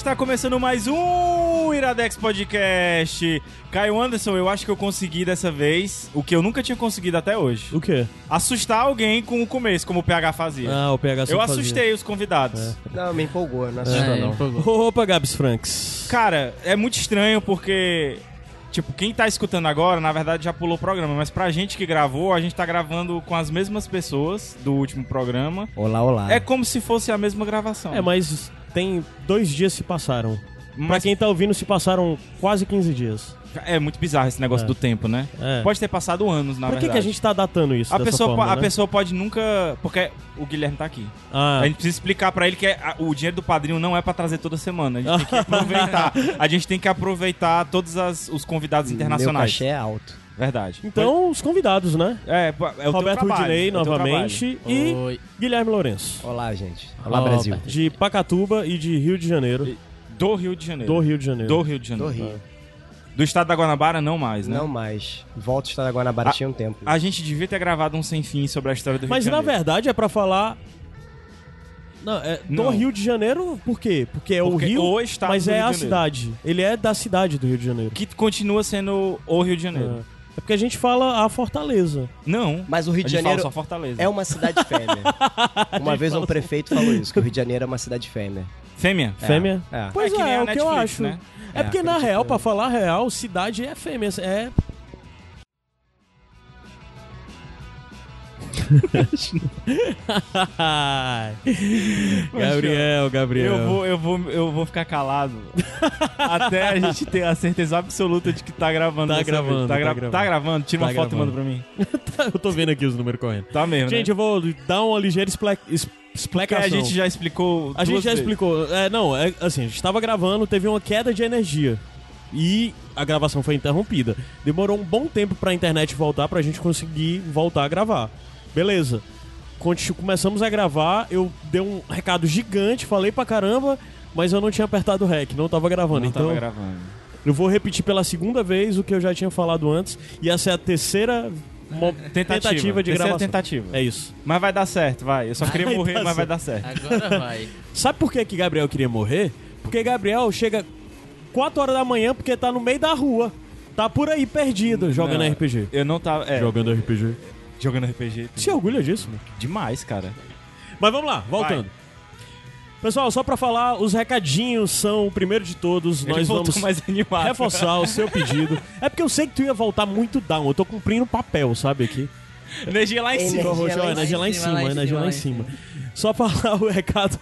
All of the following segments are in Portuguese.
Está começando mais um Iradex Podcast. Caio Anderson, eu acho que eu consegui dessa vez o que eu nunca tinha conseguido até hoje. O quê? Assustar alguém com o começo, como o PH fazia. Ah, o PH eu fazia. assustei os convidados. Não, me empolgou, não assustou É, não. empolgou. Opa, Gabs Franks. Cara, é muito estranho porque. Tipo, quem tá escutando agora, na verdade, já pulou o programa, mas pra gente que gravou, a gente tá gravando com as mesmas pessoas do último programa. Olá, olá. É como se fosse a mesma gravação. É, mas tem dois dias se passaram. Pra Mas quem tá ouvindo, se passaram quase 15 dias. é muito bizarro esse negócio É. do tempo, né? É. Pode ter passado anos, na Pra que, verdade. que a gente tá datando isso? A dessa pessoa, forma, a né? pessoa pode nunca. Porque o Guilherme tá aqui. Ah, A gente precisa explicar pra ele que é- o dinheiro do padrinho não é pra trazer toda semana. A gente tem que aproveitar. A gente tem que aproveitar todos as- os convidados Meu internacionais. cachê é alto. Verdade. então, os convidados, né? É, é o Roberto Rudinei, é o novamente, e Oi. Guilherme Lourenço. Olá, gente. Olá, Brasil. De Pacatuba e de Rio de Janeiro. Do Rio de Janeiro. Do Rio de Janeiro. Do Rio de Janeiro. Do Rio. Do estado da Guanabara, não mais, né? Não mais. Volto a estar da Guanabara Ah, tinha um tempo. A gente devia ter gravado um sem fim sobre a história do Rio Mas de na Janeiro. verdade é pra falar. Não, é do Não. Rio de Janeiro, por quê? Porque é o Porque Rio, o estado mas é a cidade. Ele é da cidade do Rio de Janeiro. Que continua sendo o Rio de Janeiro. É. É porque a gente fala a Fortaleza. Não. Mas o Rio de Janeiro fala só Fortaleza. é uma cidade fêmea. uma vez um prefeito falou isso, que o Rio de Janeiro é uma cidade fêmea. Fêmea? Fêmea? É. Pois É é, é, o que eu Netflix, acho. né? É, É, porque na real, eu. pra falar a real, cidade é fêmea. É. Gabriel, Gabriel. Eu vou, eu, vou, eu vou ficar calado até a gente ter a certeza absoluta de que tá gravando. Tá gravando. Tá, tá gra- gravando. tá gravando? Tira Tá uma foto gravando. e manda pra mim. eu tô vendo aqui os números correndo. Tá mesmo. Gente, né? eu vou dar uma ligeira es- Porque explicação. a gente já explicou. A gente já vezes. explicou. É, não, é assim, a gente tava gravando, teve uma queda de energia. E a gravação foi interrompida. Demorou um bom tempo pra internet voltar pra gente conseguir voltar a gravar. Beleza. Começamos a gravar, eu dei um recado gigante, falei pra caramba, mas eu não tinha apertado o rec, não tava gravando. Não então, tava gravando. eu vou repetir pela segunda vez o que eu já tinha falado antes. E essa é a terceira mo- Tentativa. tentativa de Terceira gravação. tentativa. É isso. Mas vai dar certo, vai. Eu só queria Vai morrer, mas vai dar certo. Agora vai. Sabe por que, que Gabriel queria morrer? Porque Gabriel chega 4 horas da manhã porque tá no meio da rua. Tá por aí perdido jogando Não, RPG. Eu não tava. É, Jogando RPG. Jogando RPG. Se orgulha disso, né? Demais, cara. Mas vamos lá, voltando. Pessoal, só pra falar, os recadinhos são o primeiro de todos. Ele nós vamos mais animado. reforçar o seu pedido. É porque eu sei que tu ia voltar muito down. Eu tô cumprindo papel, sabe, aqui. Energia lá em Energia cima. lá em Ó, energia lá em cima, energia cima, lá em cima. Só pra falar o recado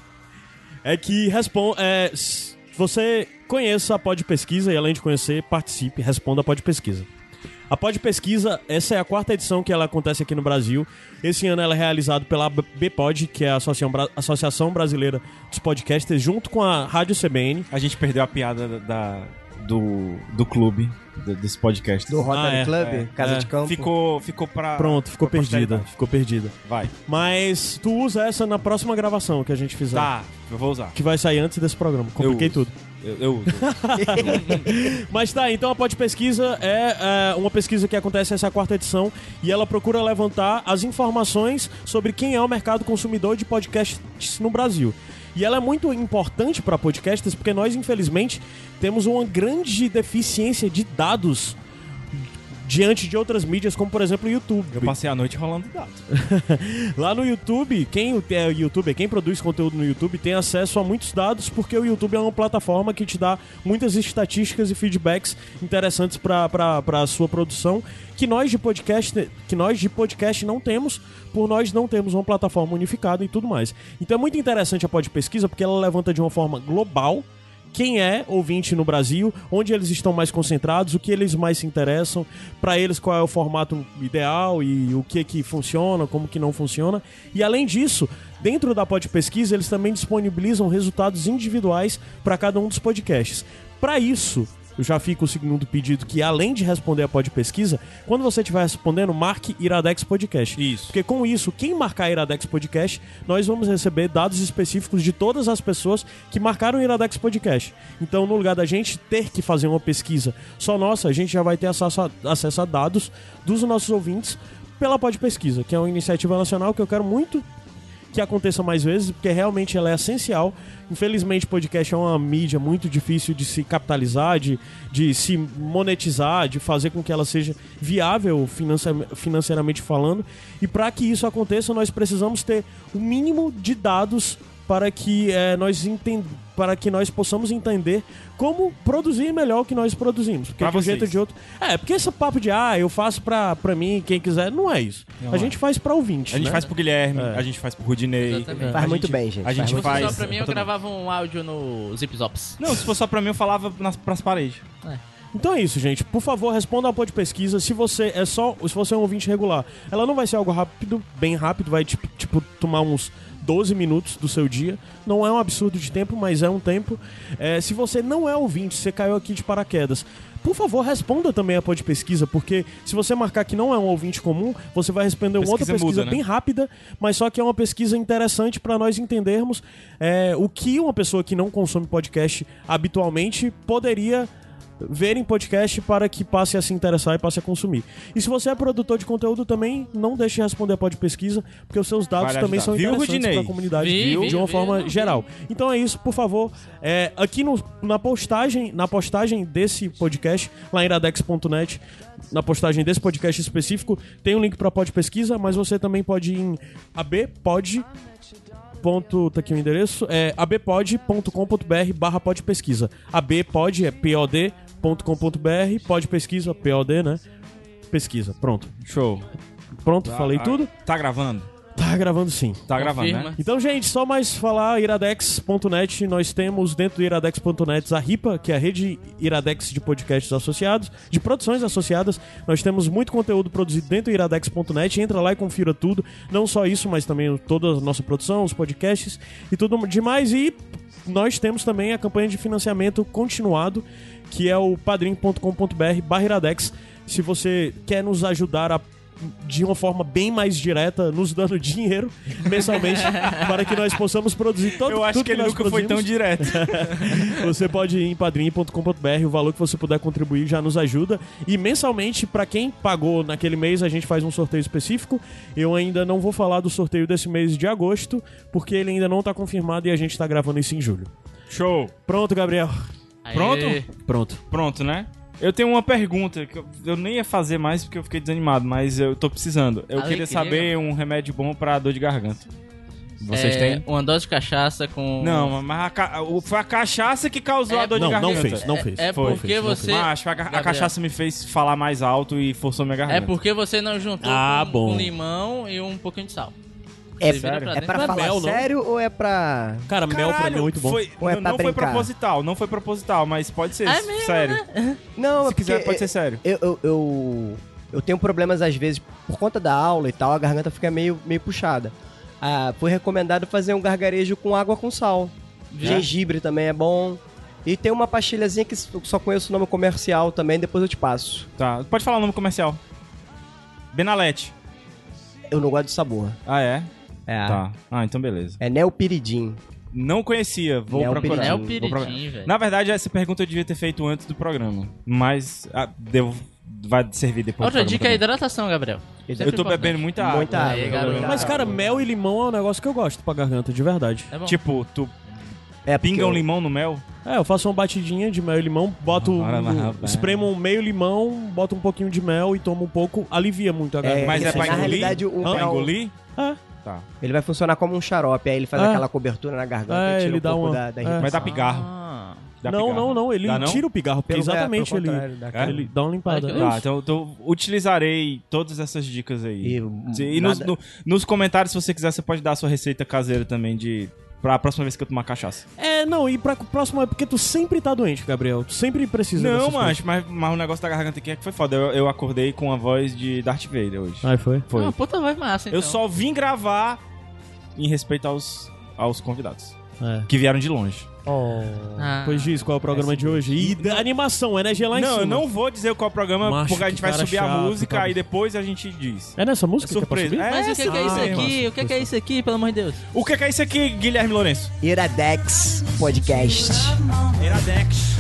é que respon é, você conheça a Pod Pesquisa e além de conhecer, participe, responda a Pod Pesquisa. A Pod Pesquisa, essa é a quarta edição que ela acontece aqui no Brasil. Esse ano ela é realizada pela B- BPod, que é a Associação, Bra- Associação Brasileira dos Podcasters, junto com a Rádio CBN. A gente perdeu a piada da, da- do, do clube, do- desse podcast. Do Rotary Ah, é, Club, é, Casa é. de Campo. Ficou, ficou pra. Pronto, ficou pra perdida, ficou perdida. Vai. Mas tu usa essa na próxima gravação que a gente fizer. Tá, eu vou usar. Que vai sair antes desse programa. Compliquei tudo. Eu, eu. Mas tá, então a Pod Pesquisa é, é, uma pesquisa que acontece essa quarta edição e ela procura levantar as informações sobre quem é o mercado consumidor de podcasts no Brasil. E ela é muito importante para podcasters porque nós, infelizmente, temos uma grande deficiência de dados diante de outras mídias, como por exemplo o YouTube. Eu passei a noite rolando dados. Lá no YouTube, quem é youtuber, quem produz conteúdo no YouTube tem acesso a muitos dados porque o YouTube é uma plataforma que te dá muitas estatísticas e feedbacks interessantes para a sua produção que nós de podcast que nós de podcast não temos por nós não temos uma plataforma unificada e tudo mais. Então é muito interessante a Pod Pesquisa porque ela levanta de uma forma global quem é ouvinte no Brasil, onde eles estão mais concentrados, o que eles mais se interessam, para eles qual é o formato ideal e o que que funciona, como que não funciona. E além disso, dentro da Pod Pesquisa, eles também disponibilizam resultados individuais para cada um dos podcasts. Para isso, eu já fico o segundo pedido que além de responder a pod pesquisa, quando você estiver respondendo, marque Iradex Podcast. Isso. Porque com isso, quem marcar Iradex Podcast, nós vamos receber dados específicos de todas as pessoas que marcaram Iradex Podcast. Então, no lugar da gente ter que fazer uma pesquisa só nossa, a gente já vai ter acesso a, acesso a dados dos nossos ouvintes pela Pod Pesquisa, que é uma iniciativa nacional que eu quero muito que aconteça mais vezes, porque realmente ela é essencial. Infelizmente, podcast é uma mídia muito difícil de se capitalizar, de, de se monetizar, de fazer com que ela seja viável financeiramente falando. E para que isso aconteça, nós precisamos ter o mínimo de dados para que é, nós entendamos para que nós possamos entender como produzir melhor o que nós produzimos. Porque Pra de um vocês. jeito ou de outro. É, porque esse papo de ah, eu faço pra, pra mim, quem quiser, não é isso. Não a é. gente faz pra ouvinte. A gente né? faz pro Guilherme, É. a gente faz pro Rudinei. Exatamente. Faz A muito gente- bem, gente. A gente Faz faz. Se fosse só pra mim, eu gravava um áudio no Zip Zops. Não, se fosse só pra mim, eu falava nas, pras paredes. Então é isso, gente. Por favor, responda a pod pesquisa. Se você é só, se você é um ouvinte regular, ela não vai ser algo rápido, bem rápido, vai tipo, tipo tomar uns 12 minutos do seu dia. Não é um absurdo de tempo, mas é um tempo. É, se você não é ouvinte, você caiu aqui de paraquedas. Por favor, responda também a pod pesquisa, porque se você marcar que não é um ouvinte comum, você vai responder uma outra Pesquisa muda, né? bem rápida, mas só que é uma pesquisa interessante para nós entendermos é, o que uma pessoa que não consome podcast habitualmente poderia ver em podcast para que passe a se interessar e passe a consumir. E se você é produtor de conteúdo também, não deixe de responder a pod pesquisa, porque os seus dados também ajudar. são Viu, interessantes para a comunidade Vi, de uma vi, forma geral. Então é isso, por favor, é, aqui no- na postagem, na postagem desse podcast lá em iradex.net, na postagem desse podcast específico, tem um link para pod pesquisa, mas você também pode ir em abpod ponto, tá aqui o endereço, é abpod.com.br barra pod pesquisa. abpod é pod.com.br, pod pesquisa, pod, né? Pesquisa, pronto. Show. Pronto, falei Ah, tudo? Tá gravando? Tá gravando sim. Tá gravando, né? Então, gente, só mais falar iradex.net, nós temos dentro do iradex.net a RIPA, que é a rede Iradex de podcasts associados, de produções associadas. Nós temos muito conteúdo produzido dentro do iradex.net, entra lá e confira tudo, não só isso, mas também toda a nossa produção, os podcasts e tudo demais e nós temos também a campanha de financiamento continuado, que é o padrim.com.br barra iradex. Se você quer nos ajudar a de uma forma bem mais direta, nos dando dinheiro mensalmente para que nós possamos produzir todo Eu acho tudo que ele nunca foi tão produzimos. direto. Você pode ir em padrim.com.br, o valor que você puder contribuir já nos ajuda. E mensalmente, para quem pagou naquele mês, a gente faz um sorteio específico. Eu ainda não vou falar do sorteio desse mês de agosto, porque ele ainda não tá confirmado e a gente tá gravando isso em julho. Show. Pronto, Gabriel. Aê. Pronto? Pronto. Pronto, né? Eu tenho uma pergunta que eu, eu nem ia fazer mais porque eu fiquei desanimado, mas eu tô precisando. Eu Alegria. queria saber um remédio bom pra dor de garganta. Vocês É, têm? Uma dose de cachaça com. Não, mas a ca- o- foi a cachaça que causou É, a dor Não, de não garganta. fez, não fez. É Foi, porque fez, não você. Mas a, a cachaça me fez falar mais alto e forçou minha garganta. É porque você não juntou Ah, com, bom. com limão e um pouquinho de sal. É, sério? pra é pra é falar mel, sério ou é pra. Cara, mel pra mim é muito bom. Foi, Ou é não pra não foi proposital, não foi proposital, mas pode ser É mesmo, sério. Não, Se é quiser, pode ser sério. Eu, eu, eu, eu tenho problemas às vezes, por conta da aula e tal, a garganta fica meio, meio puxada. Ah, foi recomendado fazer um gargarejo com água com sal. Gengibre também é bom. E tem uma pastilhazinha que eu só conheço o nome comercial também, depois eu te passo. Tá, pode falar o nome comercial. Benalete. Eu não gosto de sabor. Ah, é? É, Tá. Ah, então beleza. é Neopiridin. Não conhecia, vou Neopiridin. procurar. É o Vou piridim, procurar. velho. Na verdade, essa pergunta eu devia ter feito antes do programa. Mas ah, devo, vai servir depois Outra do dica é programa hidratação, Gabriel. também. Sempre Eu tô importante. bebendo muita água. Muita água. Aí, garoto. Mas, cara, mel e limão é um negócio que eu gosto pra garganta, de verdade. É bom. Tipo, tu É pinga um eu- limão no mel? É, eu faço uma batidinha de mel e limão, boto. Mas, um, rapaz. espremo um meio limão, boto um pouquinho de mel e tomo um pouco, alivia muito a garganta. Mas é pra na engolir? realidade, o Pra mel- engolir? É, Tá. Ele vai funcionar como um xarope, aí ele faz É. aquela cobertura na garganta É, e tira ele um dá pouco uma- da, da é. irritação. Mas dá pigarro. Ah. Dá não, pigarro. não, não, ele Dá não? tira o pigarro, porque Pelo- é, exatamente ele, contrário, dá aquele- ele dá uma limpada. É Tá, então, então utilizarei todas essas dicas aí. E, E, nos, no- nos comentários, se você quiser, você pode dar a sua receita caseira também de. Pra próxima vez que eu tomar cachaça. É, não, e pra próxima é porque tu sempre tá doente, Gabriel. Tu sempre precisa Não, mas, mas, mas o negócio da garganta aqui é que foi foda. Eu, eu acordei com a voz de Darth Vader hoje. Ai, foi? Foi. Ah, puta voz massa, então. Eu só vim gravar em respeito aos, aos convidados. É. Que vieram de longe. Oh. Ah. Pois diz qual é o programa de hoje. E da animação, energia lá em não, cima. eu não vou dizer qual é o programa, Macho, porque a gente que vai subir a chato, música cara. e depois a gente diz. É nessa música É que é surpresa. subir? É Mas o que, que é isso essa aqui? O que, que é isso aqui, pelo amor de Deus? O que que é isso aqui, Guilherme Lourenço? Iradex Podcast. Iradex.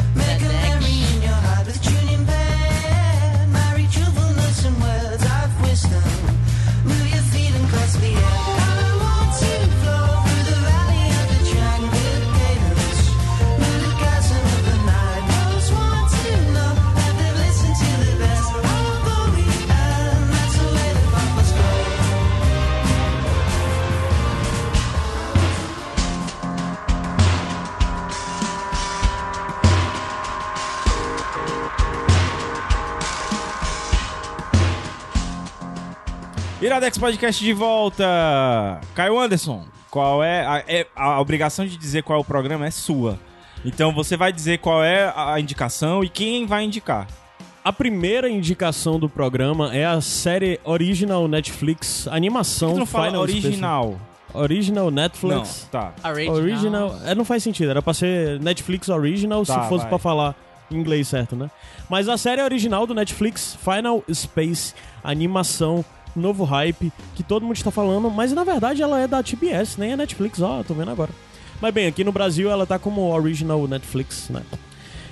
Iradex Podcast de volta. Caio Anderson, qual é a, é- a obrigação de dizer qual é o programa é sua. Então você vai dizer qual é a indicação e quem vai indicar. A primeira indicação do programa é a série original Netflix Por animação que tu não fala Final original? Space. Original Não, Netflix. tá. A Rage Original. É, não faz sentido. Era pra ser Netflix Original Tá, se fosse vai. pra falar em inglês certo, né? Mas a série original do Netflix, Final Space, animação, novo hype, que todo mundo está falando, mas na verdade ela é da TBS, nem é Netflix, ó, tô vendo agora. Mas bem, aqui no Brasil ela tá como Original Netflix, né?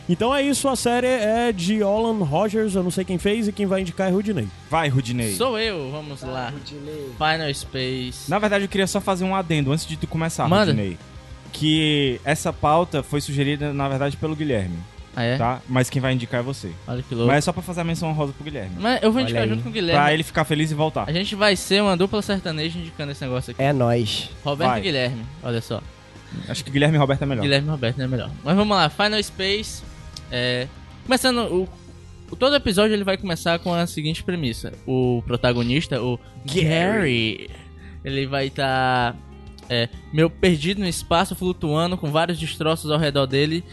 Então é isso, a série é de Alan Rogers, eu não sei quem fez, e quem vai indicar é Rudinei. Vai, Rudinei. Sou eu, vamos lá. Final Space. Na verdade, eu queria só fazer um adendo antes de tu começar, Manda. Rudinei. Que essa pauta foi sugerida, na verdade, pelo Guilherme, Ah, é? tá? Mas quem vai indicar é você. Olha que louco. Mas é só pra fazer a menção honrosa pro Guilherme. Mas eu vou indicar Olha aí. junto com o Guilherme. Pra ele ficar feliz e voltar. A gente vai ser uma dupla sertaneja indicando esse negócio aqui. É nóis. Roberto Vai. e Guilherme, olha só. Acho que Guilherme e Roberto é melhor. Guilherme e Roberto é melhor. Mas vamos lá, Final Space. É, começando, o, o- todo episódio ele vai começar com a seguinte premissa: o protagonista, o Gary, ele vai estar meio perdido no espaço, flutuando com vários destroços ao redor dele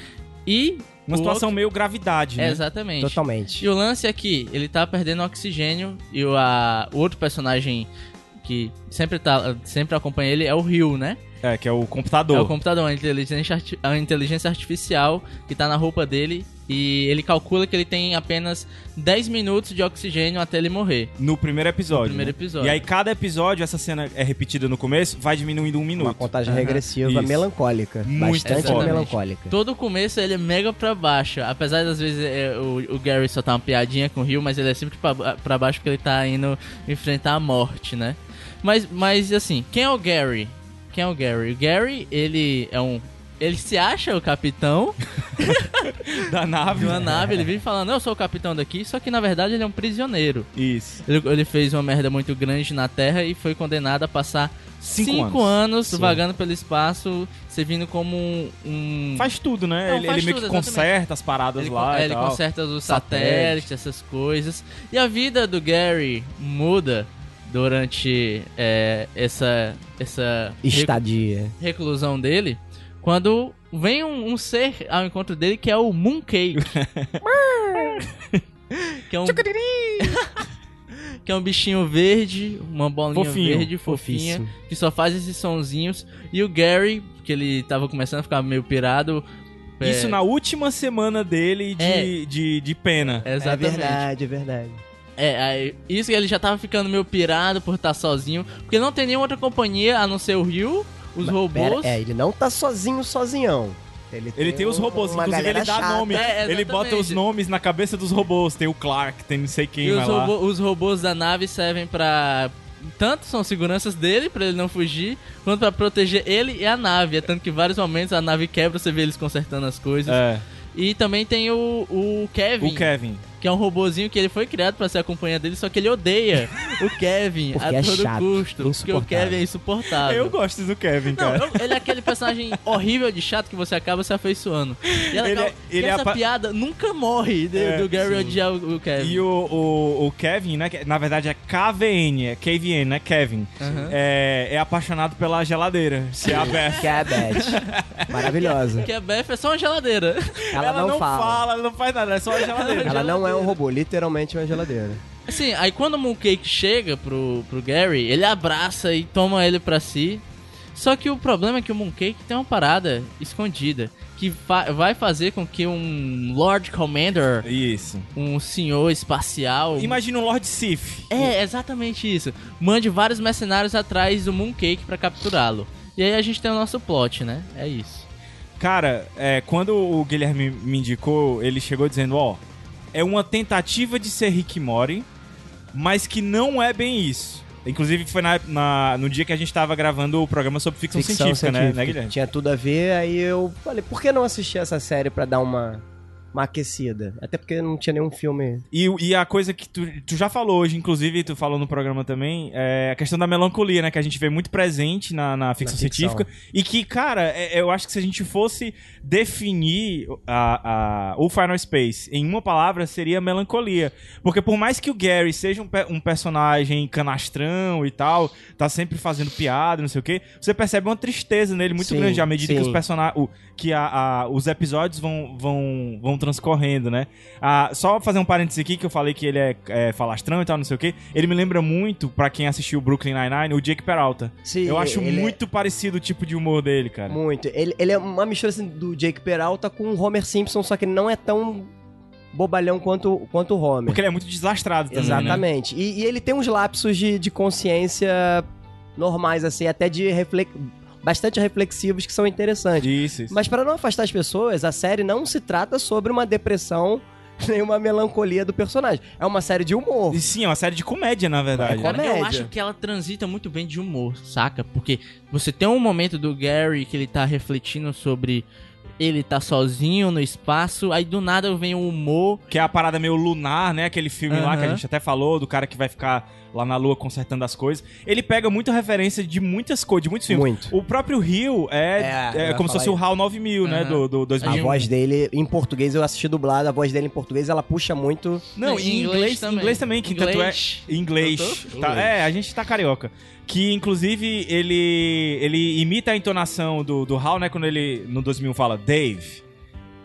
e Uma o situação meio gravidade, né? Exatamente. Totalmente. E o lance é que ele tá perdendo oxigênio e o, a- o outro personagem que sempre, tá, sempre acompanha ele é o Ryu, né? É, que é o computador. É o computador, a inteligência, a inteligência artificial que tá na roupa dele e ele calcula que ele tem apenas 10 minutos de oxigênio até ele morrer. No primeiro episódio. No primeiro né? episódio. E aí, cada episódio, essa cena é repetida no começo, vai diminuindo um minuto. Uma contagem Aham. regressiva Isso. melancólica. Muito Bastante foda. melancólica. Todo o começo ele é mega pra baixo. Apesar das vezes é, o, o Gary só tá uma piadinha com o Rio, mas ele é sempre pra, pra baixo porque ele tá indo enfrentar a morte, né? Mas, mas assim, quem é o Gary? Quem é o Gary? O Gary, ele é um. Ele se acha o capitão Da nave. de uma nave, ele vive falando, eu sou o capitão daqui, só que na verdade ele é um prisioneiro. Isso. Ele, ele fez uma merda muito grande na Terra e foi condenado a passar Cinco cinco, anos. anos, vagando pelo espaço, servindo como um. um- Faz tudo, né? Não, ele ele meio tudo, que exatamente. conserta as paradas ele, lá é, e ele tal. conserta os Satélite. satélites, essas coisas. E a vida do Gary muda durante é, essa, essa Estadia. reclusão dele quando vem um, um ser ao encontro dele que é o Mooncake. que é um que é um bichinho verde, uma bolinha Fofinho, verde fofinha, fofíssimo. que só faz esses sonzinhos. E o Gary, que ele tava começando a ficar meio pirado. é, Isso na última semana dele de, É. de, de pena. É Exatamente. verdade, é verdade. É, aí, isso que ele já tava ficando meio pirado por estar sozinho. Porque não tem nenhuma outra companhia a não ser o Ryu, os Mas, robôs. pera, é, ele não tá sozinho, sozinhão. Ele tem, Ele tem os robôs, uma inclusive ele dá chata. nome. É, ele bota os nomes na cabeça dos robôs. Tem o Clark, tem não sei quem E vai os, lá. robô- os robôs da nave servem pra. Tanto são seguranças dele, pra ele não fugir, quanto pra proteger ele e a nave. É tanto que em vários momentos a nave quebra, você vê eles consertando as coisas. É, E também tem o, o Kevin, o Kevin. Que é um robozinho que ele foi criado pra ser a companhia dele, só que ele odeia o Kevin Porque a é todo chato, custo. Porque o. Kevin é insuportável. Eu gosto do Kevin, Não, cara. eu- ele é aquele personagem horrível de chato que você acaba se afeiçoando. E é Ele é- ele é essa apa- piada nunca morre de- É, do Gary odiar o, o Kevin. E o, o, o Kevin, né? que Na verdade é KVN, é KVN, né? Kevin. Aham. É, é apaixonado pela geladeira. Se é a Beth. Que é a Beth. Maravilhosa. Que a Beth é só uma geladeira. Ela, não, fala. ela não faz nada, é só a geladeira. Ela não é um robô, literalmente uma geladeira. Assim, aí quando o Mooncake chega pro, pro Gary, ele abraça e toma ele pra si. Só que o problema é que o Mooncake tem uma parada escondida que fa- vai fazer com que um Lord Commander, Isso. um senhor espacial, Imagina um Lord Sif. é exatamente isso, mande vários mercenários atrás do Mooncake pra capturá-lo. E aí a gente tem o nosso plot, né? É isso. Cara, é, quando o Guilherme me indicou, ele chegou dizendo, ó, é uma tentativa de ser Rick Mori, mas que não é bem isso. Inclusive foi na, na- no dia que a gente tava gravando o programa sobre ficção, científica, né, né, Guilherme? Tinha tudo a ver, aí eu falei, por que não assistir essa série pra dar uma, uma aquecida? Até porque não tinha nenhum filme. E, e a coisa que tu, tu já falou hoje, inclusive tu falou no programa também, é a questão da melancolia, né? Que a gente vê muito presente na, na ficção Na ficção. científica. E que, cara, é- eu acho que se a gente fosse definir a, a- o Final Space em uma palavra, seria melancolia. Porque por mais que o Gary seja um, um personagem canastrão e tal, tá sempre fazendo piada, não sei o quê, você percebe uma tristeza nele muito Sim, grande à medida que sim. os personagens. Que a, a- os episódios vão, vão, vão transcorrendo, né? Ah, só fazer um parênteses aqui, que eu falei que ele é, é falastrão e tal, não sei o quê. Ele me lembra muito, pra quem assistiu Brooklyn Nine-Nine, o Jake Peralta. Sim, eu acho é- muito parecido o tipo de humor dele, cara. Muito. Ele, ele é uma mistura assim, do Jake Peralta com o Homer Simpson, só que ele não é tão bobalhão quanto, quanto o Homer. Porque ele é muito deslastrado também, né? Exatamente. E, e ele tem uns lapsos de, de consciência normais, assim, até de reflex... bastante reflexivos que são interessantes. Isso, isso. Mas para não afastar as pessoas, a série não se trata sobre uma depressão nem uma melancolia do personagem. É uma série de humor. E sim, é uma série de comédia, na verdade. É? Cara, eu Comédia. acho que ela transita muito bem de humor, saca? Porque você tem um momento do Gary que ele tá refletindo sobre ele tá sozinho no espaço, aí do nada vem o humor. Que é a parada meio lunar, né? Aquele filme lá que a gente até falou, do cara que vai ficar lá na lua consertando as coisas. Ele pega muita referência de muitas coisas, de muitos filmes. Muito. O próprio Rio é, É, é como se fosse o isso. HAL 9000, né? Aham. Do, do A 2000. voz dele, em português, eu assisti dublado, a voz dele em português, ela puxa muito. Não, em inglês, também. inglês também, que tanto é Inglês. inglês. Tá- Inglês. é, a gente tá carioca. Que inclusive ele ele imita a entonação do, do Hal, né, quando ele no 2000 fala Dave.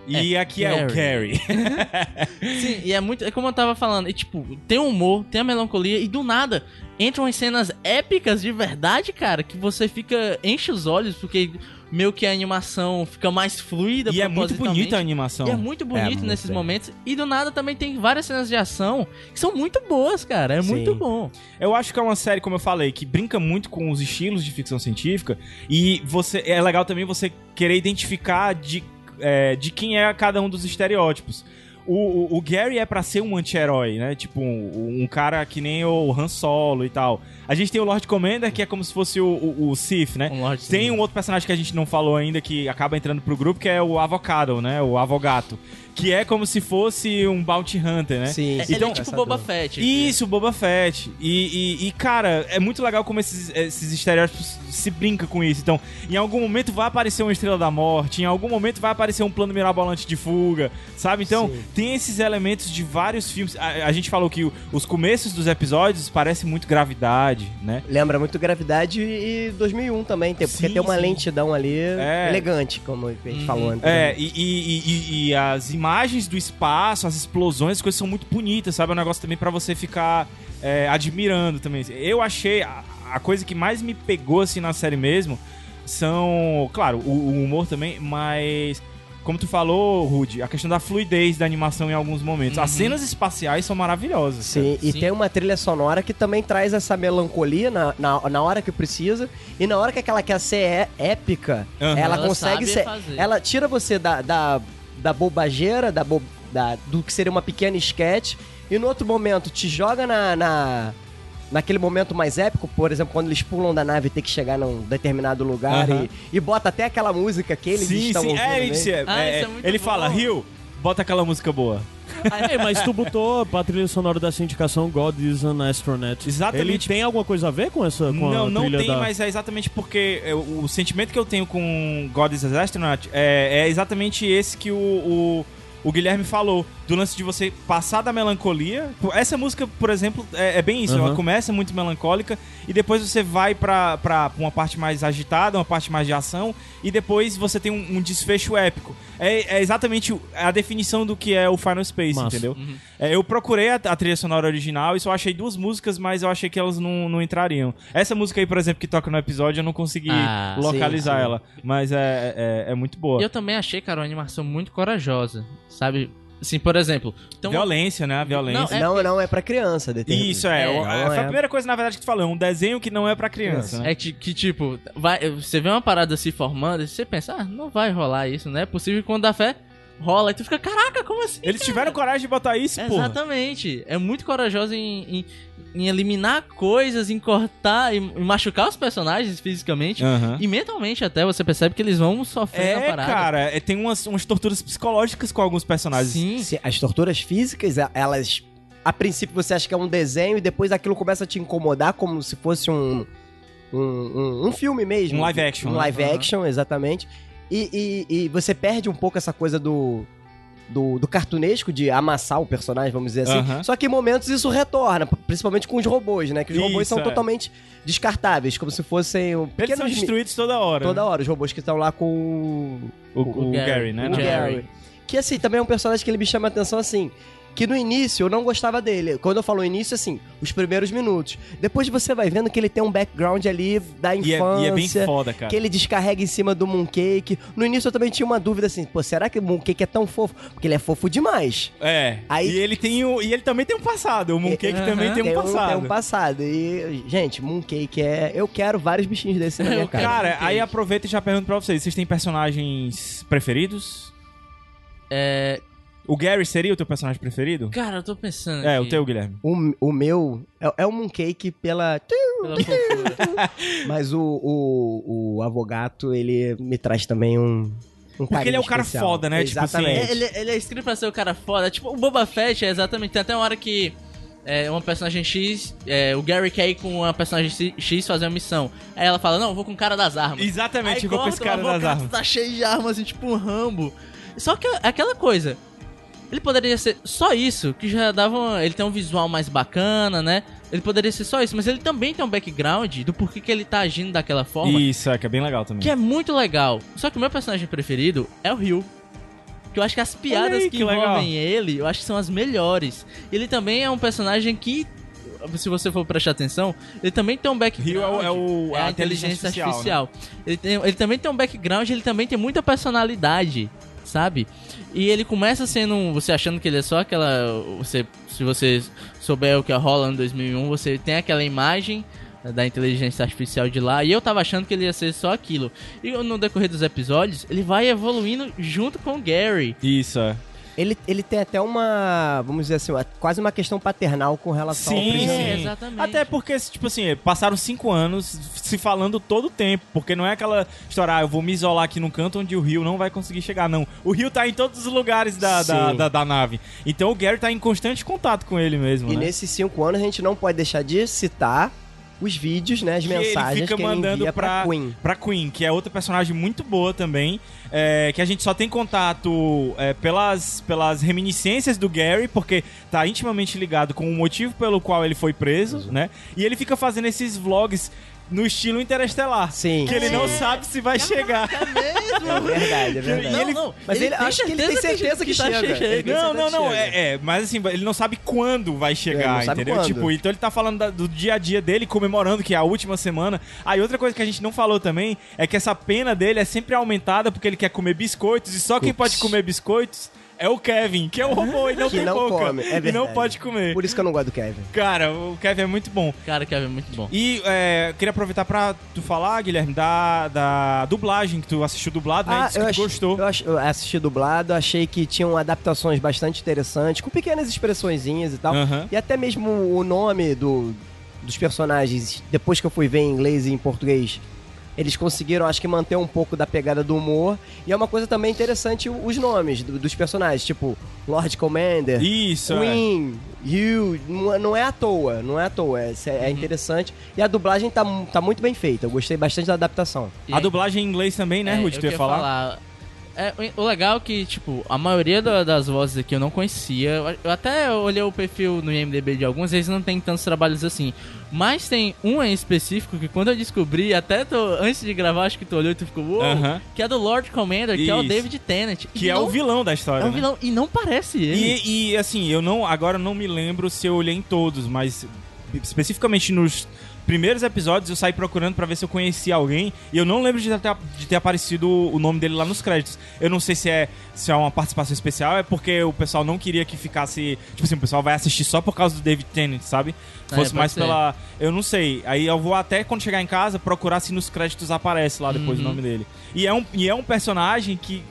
E É, aqui é o Gary. Sim, e é muito. É como eu tava falando, e tipo, tem o humor, tem a melancolia, e do nada entram umas cenas épicas de verdade, cara, que você fica. enche os olhos, porque meio que a animação fica mais fluida. e é muito bonita a animação. E é muito bonito muito nesses bem. momentos. E do nada também tem várias cenas de ação que são muito boas, cara. É Sim. muito bom. Eu acho que é uma série, como eu falei, que brinca muito com os estilos de ficção científica e você é legal também você querer identificar de, é, de quem é cada um dos estereótipos. O, o, o Gary é pra ser um anti-herói, né? Tipo, um, um cara que nem o Han Solo e tal. A gente tem o Lord Commander, que é como se fosse o, o, o Sith, né? Um Tem Sith. um outro personagem que a gente não falou ainda, que acaba entrando pro grupo, que é o Avocado, né? O Avogato. Que é como se fosse um Bounty Hunter, né? Sim, Ele Então- é tipo Boba Fett. Isso, o Boba Fett. E, e- e, cara, é muito legal como esses, esses estereótipos se brinca com isso. Então, em algum momento vai aparecer uma Estrela da Morte, em algum momento vai aparecer um plano mirabolante de fuga, sabe? Então, Sim. tem esses elementos de vários filmes. A, a gente falou que os começos dos episódios parecem muito gravidade, né? Lembra muito Gravidade e 2001 também, tem, porque Sim, tem uma sim. lentidão ali É. elegante, como a gente Uhum. falou antes. É, e, e- e- e as imagens do espaço, as explosões, as coisas são muito bonitas, sabe? É um negócio também pra você ficar é, admirando também. Eu achei a, a coisa que mais me pegou assim na série mesmo são, claro, o, o humor também, mas como tu falou, Rude, a questão da fluidez da animação em alguns momentos. As Uhum. cenas espaciais são maravilhosas. Sim, e Sim. tem uma trilha sonora que também traz essa melancolia na, na, na hora que precisa. E na hora que ela quer ser é- épica, Aham. ela, Ela consegue ser. fazer. Ela tira você da, da, da bobageira, da, bo, da- do que seria uma pequena sketch, e no outro momento te joga na. na Naquele momento mais épico, por exemplo, quando eles pulam da nave e tem que chegar num determinado lugar e, e bota até aquela música que eles sim, estão sim. ouvindo. É, mesmo. isso é- Ah, é- é muito ele bom. fala, Rio, bota aquela música boa. É, mas tu botou pra trilha sonora dessa indicação God is an Astronaut. Exatamente. Ele tem alguma coisa a ver com essa com não, a não tem, da... mas é exatamente porque é, o, o sentimento que eu tenho com God is an Astronaut é, é exatamente esse que o, o, o Guilherme falou. do lance de você passar da melancolia. Essa música, por exemplo, é, é bem isso. Ela Aham. começa muito melancólica e depois você vai pra, pra uma parte mais agitada, uma parte mais de ação e depois você tem um, um desfecho épico. É, é exatamente a definição do que é o Final Space, Massa. entendeu? É, eu procurei a, a trilha sonora original e só achei duas músicas, mas eu achei que elas não, não entrariam. Essa música aí, por exemplo, que toca no episódio, eu não consegui Ah, localizar sim, sim. ela. Mas é, é, é muito boa. E eu também achei, cara, uma animação muito corajosa, sabe? Assim, por exemplo... Então, Violência, né? A violência. Não, É não, não é pra criança. Isso, é. É, é, Foi a é. primeira coisa, na verdade, que tu falou. Um desenho que não é pra criança, né? É que, que, tipo, vai, você vê uma parada se formando e você pensa, ah, não vai rolar isso, não é possível. E quando dá fé, rola. E tu fica, caraca, como assim? Eles cara?" tiveram coragem de botar isso, pô. Exatamente. É muito corajoso em, em, em eliminar coisas, em cortar, em, em machucar os personagens fisicamente. E mentalmente até, você percebe que eles vão sofrer na É, parada. cara, é, tem umas, umas torturas psicológicas com alguns personagens. Sim. Se- As torturas físicas, a- elas. A princípio você acha que é um desenho e depois aquilo começa a te incomodar como se fosse um. Um, um, um filme mesmo. Um live action, Um né? live action, exatamente. E, e, e você perde um pouco essa coisa do. Do, do cartunesco, de amassar o personagem, vamos dizer assim. Só que em momentos isso retorna, principalmente com os robôs, né? Que os robôs Isso, são é. totalmente descartáveis, como se fossem um, Eles pequenos são mi- destruídos toda hora. toda hora. Os robôs que estão lá com O, o O Gary, Gary, né? o o Gary. Gary. Que assim, também é um personagem que ele me chama a atenção assim. Que no início eu não gostava dele. Quando eu falo início, assim, os primeiros minutos. Depois você vai vendo que ele tem um background ali da E é, infância. e é bem foda, cara. Que ele descarrega em cima do Mooncake. No início eu também tinha uma dúvida assim, pô, será que o Mooncake é tão fofo? Porque ele é fofo demais. É. Aí- E ele tem o, e ele também tem um passado. O Mooncake Aham. também tem um passado. Tem um passado. E, gente, Mooncake é. Eu quero vários bichinhos desses na minha. Cara, Mooncake. aí aproveita e já pergunto pra vocês. Vocês têm personagens preferidos? É, O Gary seria o teu personagem preferido? cara, eu tô pensando. É, aqui, o teu, Guilherme. O, o meu é, é o Mooncake pela. pela. Mas o, o, o Avogato, ele me traz também um. um Porque ele é o cara especial. foda, né? Tipo assim, Exatamente. É, ele, ele é escrito pra ser o cara foda. Tipo, o Boba Fett é exatamente. Tem até uma hora que é, uma personagem X, é, o Gary quer ir com uma personagem X fazer uma missão. Aí ela fala: Não, eu vou com o cara das armas. Exatamente, Aí igual com esse cara das armas. tá cheio de armas, assim, tipo um Rambo. Só que é aquela coisa. Ele poderia ser só isso, que já dava. uma- Ele tem um visual mais bacana, né? Ele poderia ser só isso, mas ele também tem um background do porquê que ele tá agindo daquela forma. Isso, é, que é bem legal também. Que é muito legal. Só que o meu personagem preferido é o Ryu. Que eu acho que as piadas aí, que, que envolvem ele, eu acho que são as melhores. Ele também é um personagem que, se você for prestar atenção, ele também tem um background. Ryu é o- é o- é a a inteligência inteligência artificial, artificial. Ele, tem- ele também tem um background, ele também tem muita personalidade, sabe? E ele começa sendo um, você achando que ele é só aquela, você, se você souber o que é Holland 2001, você tem aquela imagem da inteligência artificial de lá, e eu tava achando que ele ia ser só aquilo. E no decorrer dos episódios, ele vai evoluindo junto com o Gary. Isso, é. Ele, ele tem até uma, vamos dizer assim, uma- quase uma questão paternal com relação ao Sim, primeiro. sim. É, exatamente. Até porque, tipo assim, passaram cinco anos se falando todo o tempo. Porque não é aquela história, ah, eu vou me isolar aqui num canto onde o Rio não vai conseguir chegar, não. O Rio tá em todos os lugares da, da, Sim. da, da nave. Então o Gary tá em constante contato com ele mesmo, E né? nesses cinco anos a gente não pode deixar de citar os vídeos, né, as Que ele mensagens fica que ele mandando envia pra, pra- Queen. Pra Queen, que é outra personagem muito boa também, é, que a gente só tem contato é, pelas, pelas reminiscências do Gary, porque tá intimamente ligado com o motivo pelo qual ele foi preso, né? E ele fica fazendo esses vlogs no estilo interestelar. Sim. Que ele não É. sabe se vai chegar. É mesmo? É verdade, é verdade. Ele- não, Mas ele- acho que ele tem certeza que tá chega. Ele chegando. tem Não, não, não. que chega. É, é, mas assim, ele não sabe quando vai É, chegar, não sabe entendeu? quando. Tipo, então ele tá falando da- do dia a dia dele, comemorando que é a última semana. Aí outra coisa que a gente não falou também é que essa pena dele é sempre aumentada porque ele quer comer biscoitos e só quem Putz. pode comer biscoitos é o Kevin, que é o robô e não Que tem não boca. come, é e não pode comer. Por isso que eu não gosto do Kevin. Cara, o Kevin é muito bom. Cara, Kevin é muito bom. E é, queria aproveitar pra tu falar, Guilherme, da, da dublagem que tu assistiu dublado, né? disse que tu Ah, ach- gostou. Eu, ach- eu assisti dublado, achei que tinham adaptações bastante interessantes, com pequenas expressõezinhas e tal. E até mesmo o nome do, dos personagens, depois que eu fui ver em inglês e em português, eles conseguiram, acho que, manter um pouco da pegada do humor. E é uma coisa também interessante os nomes do- dos personagens, tipo Lord Commander, Isso, é. Queen, Hugh, não é- não é à toa, não é à toa, é, é Uhum. interessante. E a dublagem tá, tá muito bem feita, eu gostei bastante da adaptação. A dublagem em inglês também, né, É, Ruth? eu Tu ia queria falar? É, o legal é que, tipo, a maioria da- das vozes aqui eu não conhecia. Eu- até olhei o perfil no IMDB de alguns, eles não tem tantos trabalhos assim. Mas tem um em específico que quando eu descobri, até tô, antes de gravar, acho que tu olhou e tu ficou, uou, Aham. que é do Lord Commander, que é o. David Tennant. E Que é não- o vilão da história, É um né? vilão, e não parece ele. E, e, assim, eu não. Agora eu não me lembro se eu olhei em todos, mas especificamente nos primeiros episódios eu saí procurando pra ver se eu conhecia alguém e eu não lembro de ter, de ter aparecido o nome dele lá nos créditos. Eu não sei se é, se é uma participação especial, é porque o pessoal não queria que ficasse. Tipo assim, o pessoal vai assistir só por causa do David Tennant, sabe? É, Fosse pode mais ser. pela. Eu não sei. Aí eu vou até quando chegar em casa procurar se nos créditos aparece lá depois Uhum. o nome dele. E é um, e é um personagem que,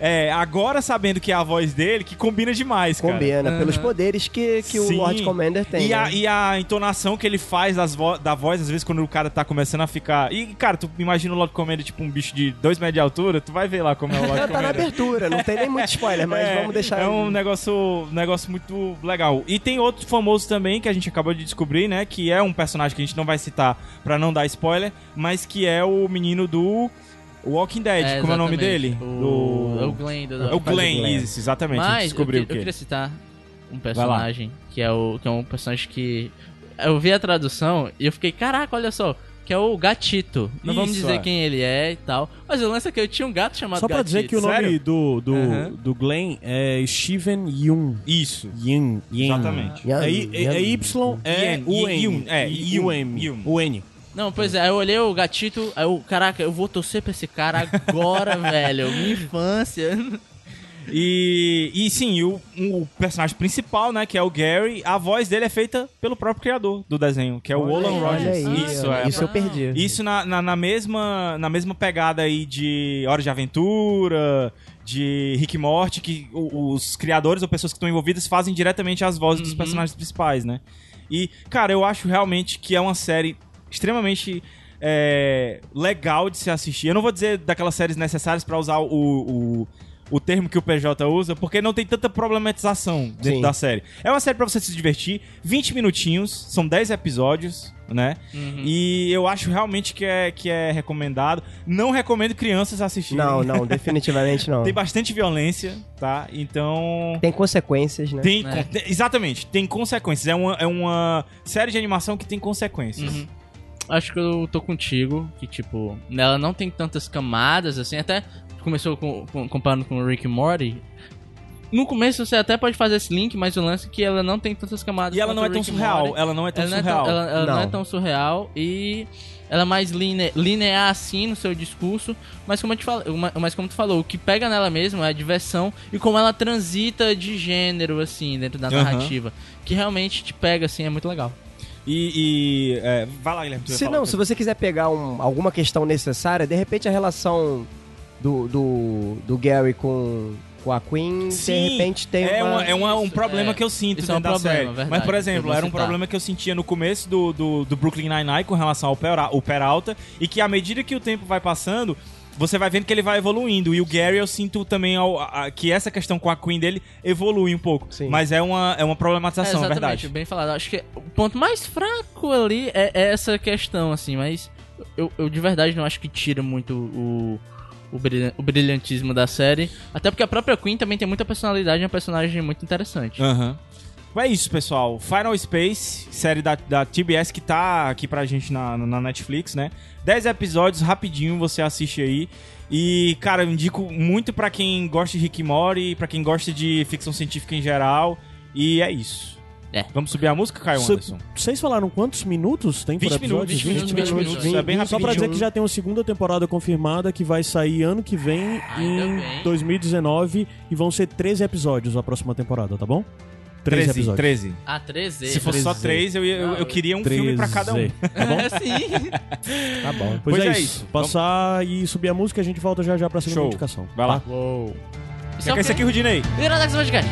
é, agora sabendo que é a voz dele, que combina demais, cara. Combina, pelos poderes que, que o. Lord Commander tem. E, a, né? e a entonação que ele faz das vo- da voz, às vezes, quando o cara tá começando a ficar. E, cara, tu imagina o Lord Commander, tipo, um bicho de 2 metros de altura, tu vai ver lá como é o Lord Já tá na Commander. abertura, não tem nem muito spoiler, mas É, vamos deixar. É um negócio, negócio muito legal. E tem outro famoso também que a gente acabou de descobrir, né? Que é um personagem que a gente não vai citar pra não dar spoiler, mas que é o menino do Walking Dead. Como é o nome dele? O, Do- é o Glenn. Do, É o Glenn, Glenn. isso, exatamente. a gente Mas eu, descobriu que- o eu quê? queria citar um personagem que é, o, que é um personagem que. Eu vi a tradução e eu fiquei, caraca, olha só. Que é o Gatito. Não vamos Isso, dizer é. quem ele é e tal. Mas o lance é que eu tinha um gato chamado Só pra Gatito. dizer que o nome Sério? do, do, do Glenn é Steven Yun. Isso. Yin. Yin. Exatamente. É, é, é Y, é U N. Yun, é, Yun, U M. Yun. O N. Não, pois é, aí eu olhei o gatito, aí eu, caraca, eu vou torcer pra esse cara agora, velho. Minha infância. E, e sim, o, o personagem principal, né, que é o Gary, a voz dele é feita pelo próprio criador do desenho, que é o Olha Olan aí, Rogers. aí, isso, é. Isso eu perdi. Isso na, na, na mesma, na mesma pegada aí de Hora de Aventura, de Rick e Morty, que os criadores ou pessoas que estão envolvidas fazem diretamente as vozes dos Uhum. personagens principais, né? E, cara, eu acho realmente que é uma série extremamente é, legal de se assistir. Eu não vou dizer daquelas séries necessárias pra usar o, o, o termo que o PJ usa, porque não tem tanta problematização dentro Sim. da série. É uma série pra você se divertir, 20 minutinhos, são 10 episódios, né? Uhum. E eu acho realmente que é, que é recomendado. Não recomendo crianças assistirem. Não, não, definitivamente não. Tem bastante violência, tá? Então. Tem consequências, né? Tem, É. tem- exatamente, tem consequências. É uma, é uma série de animação que tem consequências. Uhum. Acho que eu tô contigo, que tipo, ela não tem tantas camadas, assim, até começou com, com- comparando com o Rick Morty. No começo você até pode fazer esse link, mas o lance é que ela não tem tantas camadas. E ela quanto não é tão surreal. Ela não é tão Ela, não é, surreal. tão, ela, ela não. é Não. tão surreal e ela é mais line, linear assim no seu discurso, mas como, eu te falo, mas como tu falou, o que pega nela mesmo é a diversão e como ela transita de gênero assim dentro da narrativa, que realmente te pega assim, é muito legal. E. e, é, vai lá, Guilherme. Se não, se você quiser pegar um- alguma questão necessária, de repente a relação do, do, do Gary com, com a Queen, Sim, de repente tem é, uma... uma- é uma- um problema é. que eu sinto Isso é um da problema, série. verdade, Mas, por exemplo, era um problema que eu sentia no começo do, do, do Brooklyn Nine-Nine com relação ao Pera- o Peralta e que à medida que o tempo vai passando, você vai vendo que ele vai evoluindo. E o Gary, eu sinto também ao- a- que essa questão com a Queen dele evolui um pouco. Sim. Mas é uma, é uma problematização, é, exatamente, verdade. bem falado. Acho que o ponto mais fraco ali é é essa questão, assim, mas eu, eu de verdade não acho que tira muito o, o, brilhan- o brilhantismo da série. Até porque a própria Queen também tem muita personalidade, é um personagem muito interessante. Aham. É isso, pessoal. Final Space, série da, da TBS que tá aqui pra gente na, na Netflix, né? 10 episódios, rapidinho, você assiste aí. E, cara, eu indico muito pra quem gosta de Rick Morty, pra quem gosta de ficção científica em geral. E é isso. É. Vamos subir a música, Caio Cê- Anderson? Vocês falaram quantos minutos tem por 20 episódio? minutos, 20 minutos, 20 minutos. minutos. É bem Só pra dizer rapidinho. que já tem uma segunda temporada confirmada que vai sair ano que vem, Ainda em bem. 2019, e vão ser 13 episódios a próxima temporada, tá bom? 13 13, episódios. 13. Ah, 13. Se fosse só 13. 3, eu, eu, eu queria um filme pra cada um. 13, Tá bom? É, sim. Tá bom. Pois, Pois é, é isso. isso. Passar e subir a música, a gente volta já já pra segunda Show. indicação. Vai lá. tá? Uou. Isso Quer que esse aqui, Rudinei? Iradex Podcast.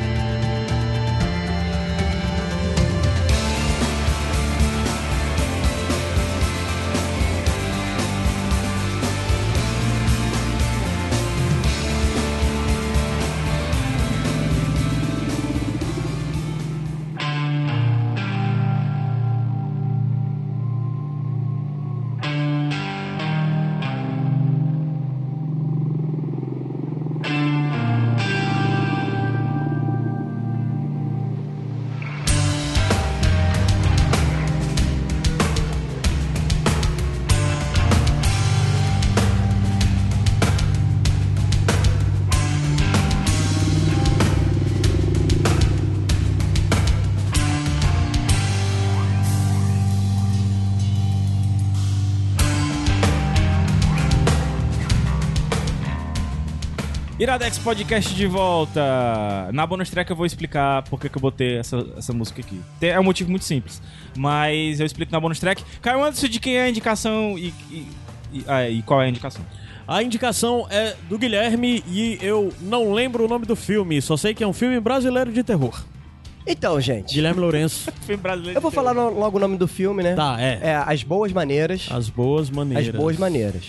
Iradex Podcast de volta. Na bonus track eu vou explicar por que eu botei essa, essa música aqui. É um motivo muito simples, mas eu explico na bonus track. Caio Anderson, de quem é a indicação e, e, e- ah, e qual é a indicação? A indicação é do Guilherme e eu não lembro o nome do filme, só sei que é um filme brasileiro de terror. Então, gente, Guilherme Lourenço. Filme brasileiro. eu vou falar no- logo o nome do filme, né? Tá, é. É As Boas Maneiras. As boas maneiras. As Boas Maneiras.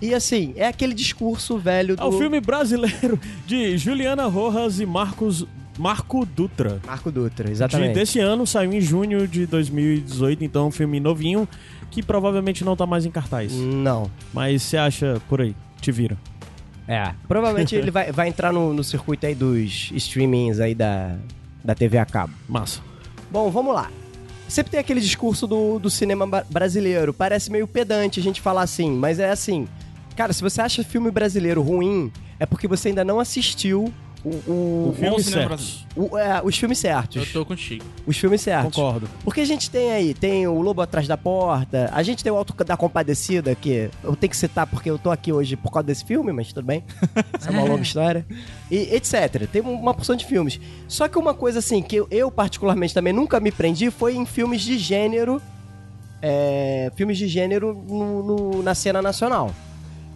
E assim, é aquele discurso velho do É o filme brasileiro de Juliana Rojas e Marcos Marco Dutra. Marco Dutra, De, exatamente. desse ano, saiu em junho de 2018, então é um filme novinho que provavelmente não tá mais em cartaz. Não. Mas você acha por aí, te vira. É. Provavelmente ele vai, vai entrar no, no circuito aí dos streamings aí da, da TV a cabo. Massa. Bom, vamos lá. Sempre tem aquele discurso do, do cinema brasileiro. Parece meio pedante a gente falar assim, mas é assim. Cara, se você acha filme brasileiro ruim, é porque você ainda não assistiu o, o- O filme certo. o- é, os filmes certos. Eu tô contigo. Os filmes certos. Concordo. Porque a gente tem aí, tem o Lobo Atrás da Porta, a gente tem o Alto da Compadecida, que eu tenho que citar porque eu tô aqui hoje por causa desse filme, mas tudo bem. Isso é uma longa história. E etc. Tem uma porção de filmes. Só que uma coisa assim, que eu, eu particularmente também nunca me prendi foi em filmes de gênero. é, filmes de gênero no- no- na cena nacional.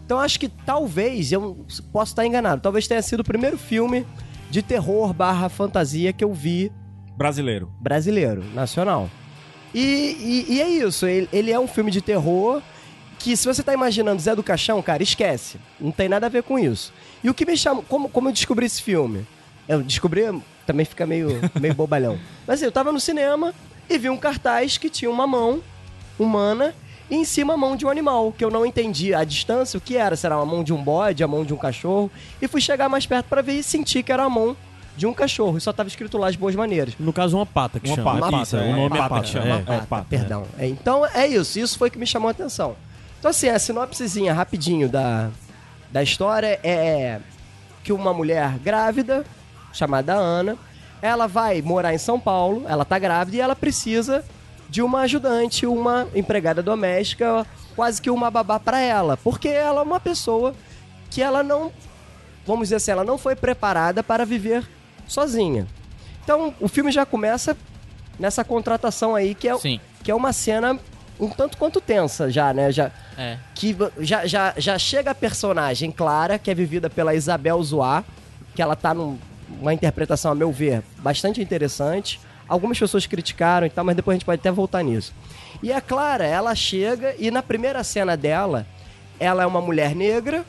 Então acho que talvez, eu posso estar enganado, talvez tenha sido o primeiro filme de terror barra fantasia que eu vi Brasileiro. brasileiro, nacional. E, e- e é isso, ele, ele é um filme de terror que se você tá imaginando Zé do Caixão, cara, esquece. Não tem nada a ver com isso. E o que me chama... Como, como eu descobri esse filme? Eu descobri... Também fica meio, meio bobalhão. Mas assim, eu tava no cinema e vi um cartaz que tinha uma mão humana e em cima a mão de um animal, que eu não entendi a distância, o que era. Será uma mão de um bode, a mão de um cachorro? E fui chegar mais perto pra ver e senti que era a mão de um cachorro. E só tava escrito lá as boas maneiras. No caso, uma pata que Uma chama. pata, é isso, pata. é, o nome é pata pata. que chama, é. é. pata, pata, perdão. É, então é isso, isso foi que me chamou a atenção. Então assim, a sinopsezinha rapidinho da, da história é que uma mulher grávida, chamada Ana, ela vai morar em São Paulo, ela tá grávida e ela precisa de uma ajudante, uma empregada doméstica, quase que uma babá pra ela, porque ela é uma pessoa que ela não, vamos dizer assim, ela não foi preparada para viver sozinha. Então, o filme já começa nessa contratação aí que é, Sim. que é uma cena um tanto quanto tensa já, né? Já, É. que já, já, já chega a personagem Clara, que é vivida pela Isabel Zoá, que ela tá numa interpretação, a meu ver, bastante interessante. Algumas pessoas criticaram e tal, mas depois a gente pode até voltar nisso. E a Clara, ela chega e na primeira cena dela, ela é uma mulher negra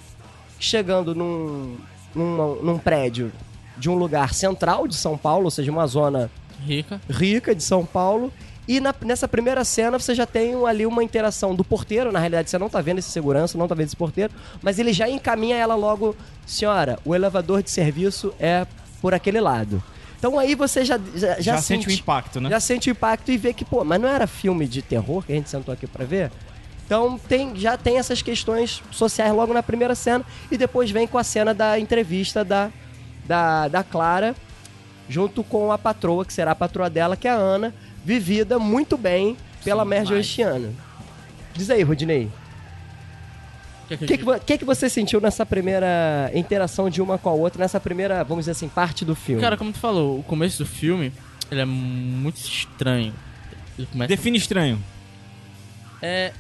chegando num, num, num prédio de um lugar central de São Paulo, ou seja, uma zona Rica. rica de São Paulo. E na- nessa primeira cena você já tem ali uma interação do porteiro, na realidade você não tá vendo esse segurança, não tá vendo esse porteiro, mas ele já encaminha ela logo, senhora, o elevador de serviço é por aquele lado. Então aí você já já, Já, sente o impacto, né? já sente o impacto e vê que, pô, mas não era filme de terror que a gente sentou aqui pra ver? Então tem, já tem essas questões sociais logo na primeira cena e depois vem com a cena da entrevista da, da, da Clara junto com a patroa, que será a patroa dela, que é a Ana, vivida muito bem pela demais. Ostiana. Diz aí, Rodinei, O que, que que, que, você sentiu nessa primeira interação de uma com a outra, nessa primeira, vamos dizer assim, parte do filme? Cara, como tu falou, o começo do filme, ele é muito estranho. Ele começa... Define estranho. É...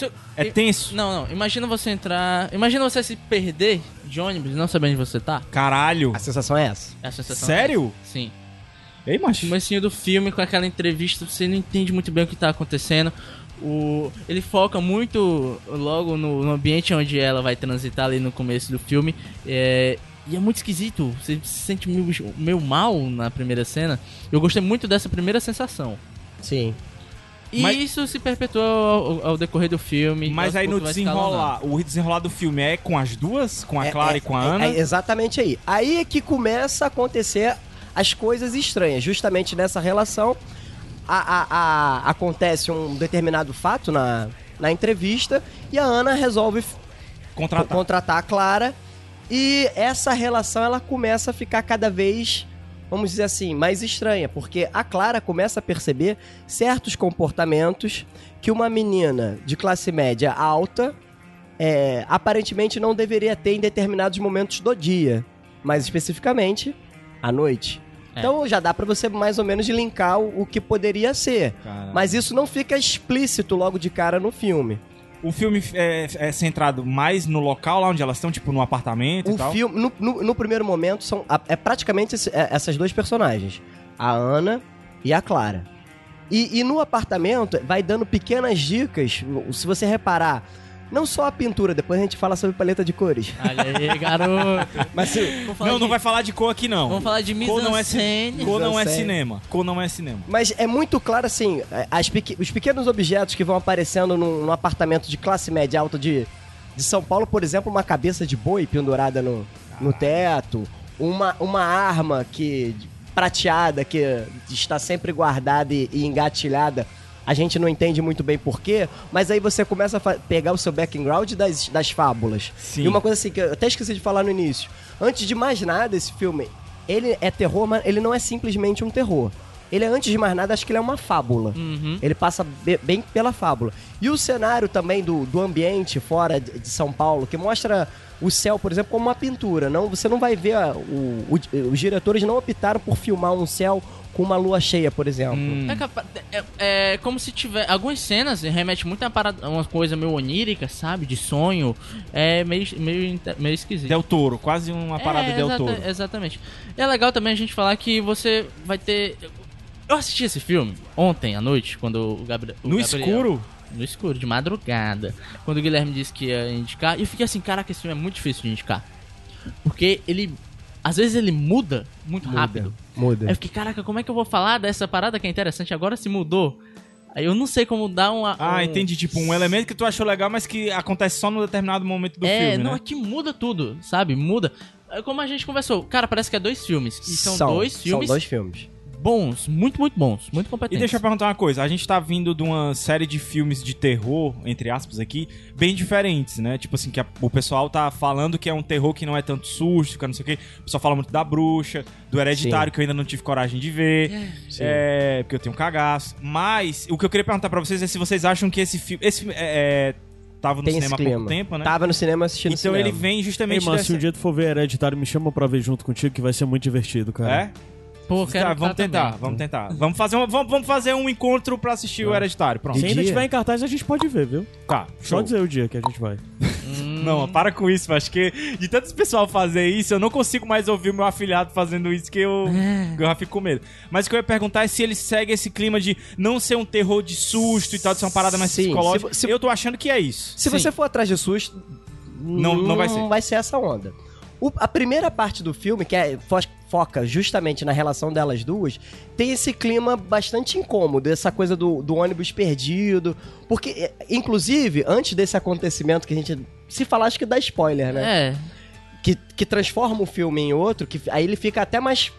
eu- É tenso. Não, não. Imagina você entrar... Imagina você se perder de ônibus e não saber onde você tá. Caralho. A sensação é essa. É a sensação. Sério? Sim. Ei, macho. O comecinho do filme, com aquela entrevista, você não entende muito bem o que tá acontecendo. O... Ele foca muito logo no, no ambiente onde ela vai transitar ali no começo do filme. É... E é muito esquisito. Você se sente meio, meio mal na primeira cena. Eu gostei muito dessa primeira sensação. Sim. E Mas- isso se perpetuou ao, ao decorrer do filme. Mas aí no desenrolar, o desenrolar do filme é com as duas? Com a É- Clara é- e com a é- Ana? é exatamente aí. Aí é que começa a acontecer as coisas estranhas. Justamente nessa relação, a- a- a- acontece um determinado fato na, na entrevista e a Ana resolve Contratar. contratar a Clara. E essa relação ela começa a ficar cada vez, vamos dizer assim, mais estranha, porque a Clara começa a perceber certos comportamentos que uma menina de classe média alta é, aparentemente não deveria ter em determinados momentos do dia, mais especificamente à noite. É. Então já dá pra você mais ou menos linkar o, o que poderia ser. Cara. Mas isso não fica explícito logo de cara no filme. O filme é, é centrado mais no local lá onde elas estão, tipo no apartamento e O tal. filme, no, no- no primeiro momento, são é praticamente esse- é- essas dois personagens: a Ana e a Clara. E, e no apartamento, vai dando pequenas dicas. Se você reparar, não só a pintura, depois a gente fala sobre paleta de cores. Olha aí, garoto. Mas se, Não, de, não vai falar de cor aqui não. Vamos falar de Cor não é, ci- cor não é Mise-en-scène. cinema. Cor não é cinema. Mas é muito claro, assim, as peque- os pequenos objetos que vão aparecendo num, num apartamento de classe média alta de, de São Paulo, por exemplo, uma cabeça de boi pendurada no, no teto, uma, uma arma que prateada que está sempre guardada e, e engatilhada. A gente não entende muito bem porquê, mas aí você começa a pegar o seu background das, das fábulas. Sim. E uma coisa assim que eu até esqueci de falar no início. Antes de mais nada, esse filme, ele é terror, mas ele não é simplesmente um terror. Ele é, antes de mais nada, acho que ele é uma fábula. Uhum. Ele passa be- bem pela fábula. E o cenário também do, do ambiente fora de, de São Paulo, que mostra o céu, por exemplo, como uma pintura. Não, você não vai ver. a- o- o- os diretores não optaram por filmar um céu com uma lua cheia, por exemplo. Hum. É, é- é como se tiver. Algumas cenas remete muito a parada, uma coisa meio onírica, sabe? De sonho. É meio, meio, meio esquisito. Del Toro, quase uma parada é, Del exata- Toro. Exatamente. E é legal também a gente falar que você vai ter. Eu assisti esse filme ontem à noite, quando o No Gabriel- escuro? No escuro, de madrugada. Quando o Guilherme disse que ia indicar, e eu fiquei assim, caraca, esse filme é muito difícil de indicar. Porque ele. Às vezes ele muda muito rápido. Muda. Aí eu fiquei, caraca, como é que eu vou falar dessa parada que é interessante? Agora se mudou. Aí eu não sei como dar uma. Ah, um- entendi. Tipo, um elemento que tu achou legal, mas que acontece só num determinado momento do é, filme, não, né? é que muda tudo, sabe? Muda. É Como a gente conversou, cara, parece que é dois filmes. E são, dois filmes São dois filmes. Bons, muito, muito bons, muito E competentes. deixa eu perguntar uma coisa, a gente tá vindo de uma série de filmes de terror, entre aspas aqui, bem diferentes, né? Tipo assim, que a- o pessoal tá falando que é um terror que não é tanto susto, que é não sei o quê. O pessoal fala muito da bruxa, do hereditário, que eu ainda não tive coragem de ver. É, porque eu tenho um cagaço. Mas, o que eu queria perguntar pra vocês é se vocês acham que esse filme. Esse filme é, é, tava no Tem cinema há pouco tempo, né? Tava no cinema assistindo então cinema. ele vem Ei, justamente mano, se dessa... um dia tu for ver Hereditário, me chama pra ver junto contigo, que vai ser muito divertido, cara. É? Pô, quero Tá, vamos tentar, também. vamos tentar. Vamos fazer, um, vamos, vamos fazer um encontro pra assistir o Hereditário. Pronto. Se ainda tiver em cartaz, a gente pode ver, viu? Tá, Só dizer o dia que a gente vai. Não, para com isso, acho que de tanto pessoal fazer isso, eu não consigo mais ouvir o meu afilhado fazendo isso, que eu, que eu já fico com medo. Mas o que eu ia perguntar é se ele segue esse clima de não ser um terror de susto e tal, de ser uma parada mais Sim, psicológica. se se- Eu tô achando que é isso. Se Sim. você for atrás de susto, Não- não vai ser. Não vai ser essa onda. O- a primeira parte do filme, que é, fo- foca justamente na relação delas duas, tem esse clima bastante incômodo, essa coisa do, do ônibus perdido. Porque, é, inclusive, antes desse acontecimento que a gente. Se falar, acho que dá spoiler, né? É, Que, que transforma o filme em outro, que aí ele fica até mais.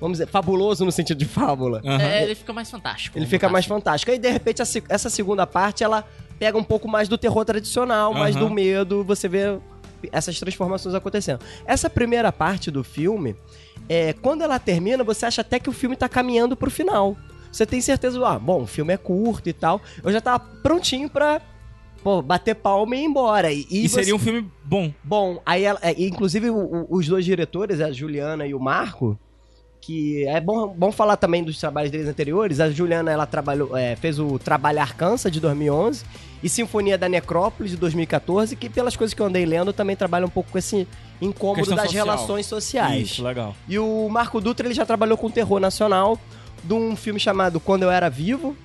Vamos dizer, fabuloso no sentido de fábula. Aham. é, ele fica mais fantástico. Ele fica mais fantástico. Aí, de repente, essa segunda parte, ela pega um pouco mais do terror tradicional, mais Aham. do medo, você vê essas transformações acontecendo. Essa primeira parte do filme, é, quando ela termina, você acha até que o filme tá caminhando pro final. Você tem certeza, ah, bom, o filme é curto e tal. Eu já tava prontinho pra pô, bater palma e ir embora. E, E, você- seria um filme bom. Bom, aí ela, é, inclusive o- o- os dois diretores, a Juliana e o Marco, que é bom, bom falar também dos trabalhos deles anteriores. A Juliana ela trabalhou, é, fez o Trabalhar Cansa de 2011 e Sinfonia da Necrópolis de 2014, que pelas coisas que eu andei lendo também trabalha um pouco com esse incômodo Questão das social. relações sociais. Isso, legal. E o Marco Dutra ele já trabalhou com terror nacional de um filme chamado Quando Eu Era Vivo,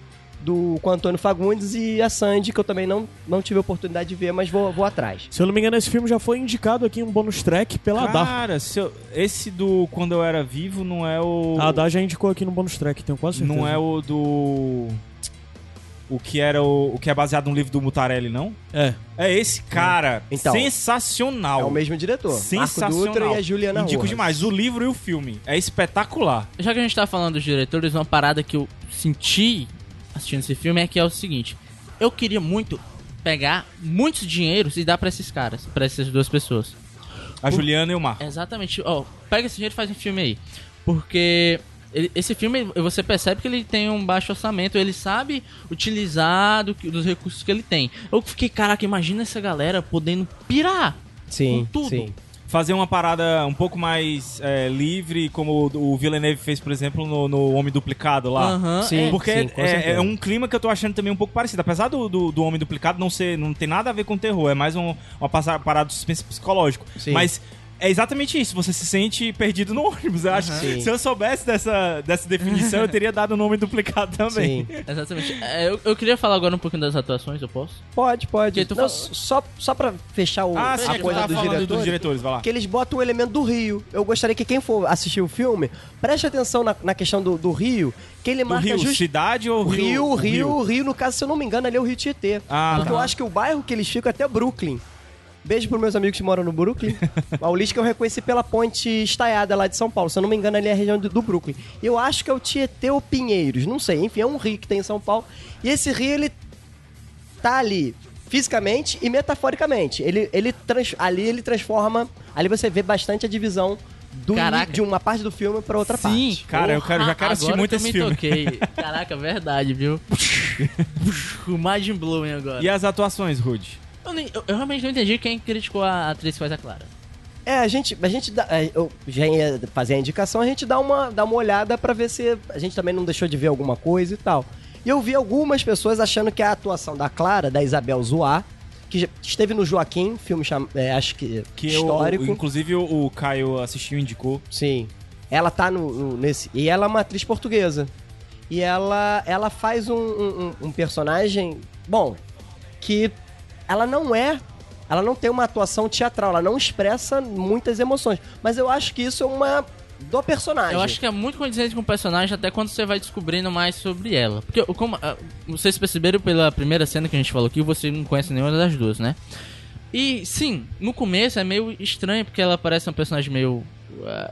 do com Antônio Fagundes e a Sandy, que eu também não, não tive a oportunidade de ver, mas vou, vou atrás. Se eu não me engano, esse filme já foi indicado aqui em um bônus track pela Adar. Cara, eu- esse do Quando Eu Era Vivo não é o... A Adar já indicou aqui no bônus track, tenho quase certeza. Não é o do... O que era o, o que é baseado no livro do Mutarelli, não? É. É esse cara. Então, sensacional. É o mesmo diretor. Sensacional. Marco Dutra e a Juliana Indico Rojas. demais. O livro e o filme. É espetacular. Já que a gente tá falando dos diretores, uma parada que eu senti assistindo esse filme é que é o seguinte: eu queria muito pegar muitos dinheiros e dar pra esses caras, pra essas duas pessoas. A Juliana e o Marco. Exatamente, ó, pega esse dinheiro e faz um filme aí. Porque ele- esse filme, você percebe que ele tem um baixo orçamento, ele sabe utilizar do dos recursos que ele tem. Eu fiquei, caraca, imagina essa galera podendo pirar. Sim, Com tudo. sim. Fazer uma parada um pouco mais é, livre, como o Villeneuve fez, por exemplo, no, no Homem Duplicado lá. Aham, Sim. é. Porque Sim, é, é um clima que eu tô achando também um pouco parecido. Apesar do, do, do Homem Duplicado não ser. não tem nada a ver com terror, é mais um, uma parada de suspense psicológico. Sim. Mas é exatamente isso, você se sente perdido no ônibus. Eu acho que Sim. se eu soubesse dessa, dessa definição, eu teria dado o nome duplicado também. Sim. Exatamente. É, eu, eu queria falar agora um pouquinho das atuações, eu posso? Pode, pode. Não, fala- só, só pra fechar o, Ah, a é coisa dos diretores, dos diretores, vai lá. que eles botam o elemento do rio. Eu gostaria que quem for assistir o filme, preste atenção na, na questão do, do rio, que ele Do marca Rio, just- cidade ou o Rio? Rio, o Rio, Rio, Rio, no caso, se eu não me engano, ali é o Rio Tietê. Ah, Porque eu tá. acho que o bairro que eles ficam é até Brooklyn. Beijo pros meus amigos que moram no Brooklyn. Paulista que eu reconheci pela ponte estaiada lá de São Paulo. Se eu não me engano, ali é a região do, Brooklyn. Eu acho que é o Tietê ou Pinheiros, não sei. Enfim, é um rio que tem em São Paulo. E esse rio, ele tá ali fisicamente e metaforicamente. Ele, ele trans- ali ele transforma... Ali você vê bastante a divisão do, de uma parte do filme pra outra Sim, parte. Cara, eu quero- já quero assistir muito que eu esse me filme. Toquei. Caraca, verdade, viu? o mind blowing agora. E as atuações, Rude? Eu, nem- eu- eu realmente não entendi quem criticou a atriz que faz a Clara. É, a gente, a gente dá, é, eu já ia fazer a indicação, a gente dá uma, dá uma olhada pra ver se a gente também não deixou de ver alguma coisa e tal. E eu vi algumas pessoas achando que a atuação da Clara, da Isabel Zoá, que esteve no Joaquim, filme cham, é, acho que, Que eu- histórico. inclusive o, Caio assistiu e indicou. Sim. Ela tá no, no- nesse. E ela é uma atriz portuguesa. E ela, ela faz um, um- um- um personagem. Bom, que ela não é. Ela não tem uma atuação teatral, ela não expressa muitas emoções. Mas eu acho que isso é uma. do personagem. Eu acho que é muito condizente com o personagem até quando você vai descobrindo mais sobre ela. Porque, como, ah, vocês perceberam pela primeira cena que a gente falou aqui, você não conhece nenhuma das duas, né? E sim, no começo é meio estranho porque ela parece um personagem meio.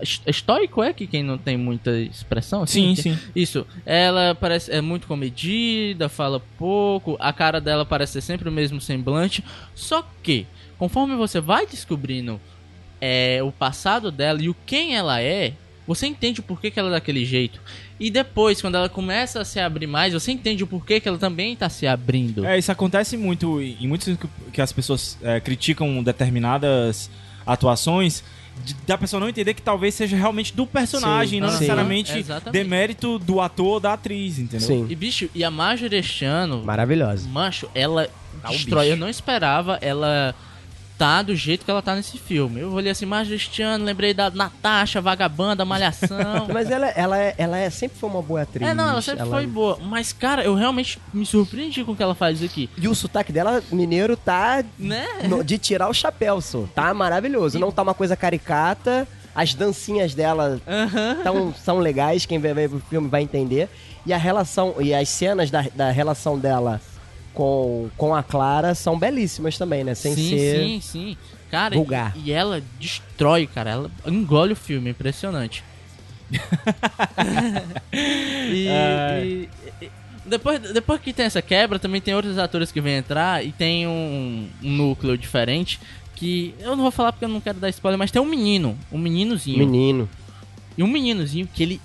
Est- estoico é que quem não tem muita expressão? assim? Sim, sim. Isso. Ela parece é muito comedida, fala pouco, a cara dela parece ser sempre o mesmo semblante. Só que, conforme você vai descobrindo é, o passado dela e o quem ela é, você entende o porquê que ela é daquele jeito. E depois, quando ela começa a se abrir mais, você entende o porquê que ela também tá se abrindo. É, isso acontece muito em muitos que, que as pessoas é, criticam determinadas atuações de- da pessoa não entender que talvez seja realmente do personagem, Sim, não sim. necessariamente Exatamente. demérito do ator ou da atriz, entendeu? Sim. E bicho, e a Marjorie este ano, Maravilhosa. Mancho, ela Tá destrói. bicho. Eu não esperava ela tá do jeito que ela tá nesse filme. Eu olhei assim, Marjorie este ano, lembrei da Natasha, Vagabanda, Malhação. Mas ela, ela, é, ela é, sempre foi uma boa atriz. É, não, ela sempre foi boa. Mas, cara, eu realmente me surpreendi com o que ela faz aqui. E o sotaque dela, mineiro, tá Né? no- de tirar o chapéu, só. Tá maravilhoso. Não tá uma coisa caricata. As dancinhas dela Aham. tão, são legais, quem vai ver o filme vai entender. E a relação, e as cenas da, da relação dela com, com a Clara são belíssimas também, né? Sem sim, ser. sim, sim. Cara, vulgar. E, e ela destrói, cara. Ela engole o filme, impressionante. e, e- e- depois, depois que tem essa quebra, também tem outros atores que vêm entrar e tem um, um núcleo diferente. Que eu não vou falar porque eu não quero dar spoiler, mas tem um menino, um meninozinho. Menino. E um meninozinho que ele.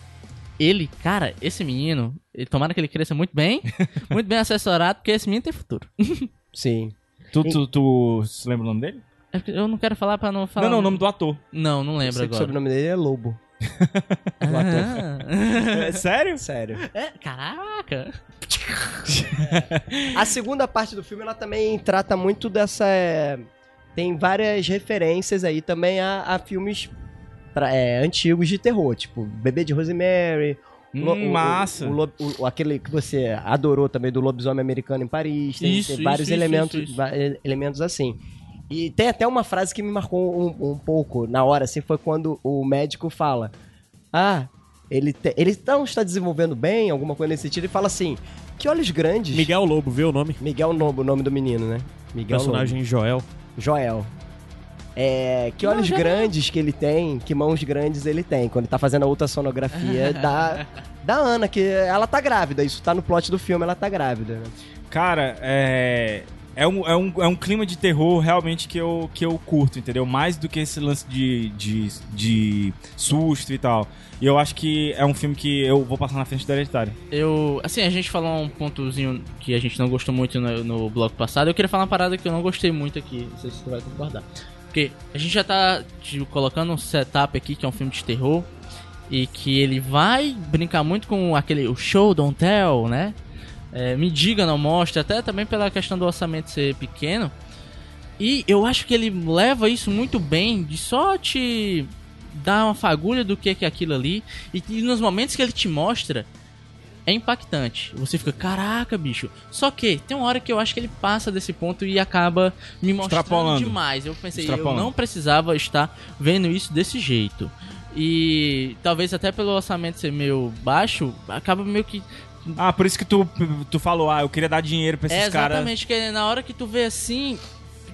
Ele, cara, esse menino, ele, tomara que ele cresça muito bem, muito bem assessorado, porque esse menino tem futuro. Sim. Tu, tu, tu se lembra o nome dele? É Eu não quero falar pra não falar. Não, não, o nome do ator. Não, não Eu lembro sei que o agora. sobrenome dele é Lobo. Do ator. Ah. É, sério? Sério. É, caraca! A segunda parte do filme, ela também trata muito dessa. é, Tem várias referências aí também a, a filmes pra- é, antigos de terror, tipo Bebê de Rosemary. Hum, massa. O, o- o- aquele que você adorou também do lobisomem americano em Paris. Tem, Isso, tem isso, vários isso, elementos, elementos assim. E tem até uma frase que me marcou um, um pouco na hora, assim, foi quando o médico fala: Ah, ele, te- ele não está desenvolvendo bem, alguma coisa nesse sentido, e fala assim: Que olhos grandes. Miguel Lobo, viu o nome? Miguel Nobo, o nome do menino, né? Miguel Personagem Joel. Nobo. Joel. É, que olhos grandes que ele tem, que mãos grandes ele tem, quando ele tá fazendo a ultrassonografia da, da Ana, que ela tá grávida, isso tá no plot do filme, ela tá grávida, né? Cara, é. é um, é, um, é um clima de terror realmente que eu, que eu curto, entendeu? Mais do que esse lance de, de, de susto e tal. E eu acho que é um filme que eu vou passar na frente do Hereditário. Eu, assim, a gente falou um pontozinho que a gente não gostou muito no, no bloco passado. Eu queria falar uma parada que eu não gostei muito aqui. Não sei se você vai concordar. Porque a gente já tá tipo, colocando um setup aqui que é um filme de terror. E que ele vai brincar muito com aquele o show don't tell, né? É, me diga, não mostra, até também pela questão do orçamento ser pequeno. E eu acho que ele leva isso muito bem, de só te dar uma fagulha do que é, que é aquilo ali. E, e nos momentos que ele te mostra, é impactante. Você fica, caraca, bicho. Só que tem uma hora que eu acho que ele passa desse ponto e acaba me mostrando demais. Eu pensei, eu não precisava estar vendo isso desse jeito. E talvez até pelo orçamento ser meio baixo, acaba meio que Ah, por isso que tu, tu falou, ah, eu queria dar dinheiro pra esses é caras. exatamente, que na hora que tu vê assim,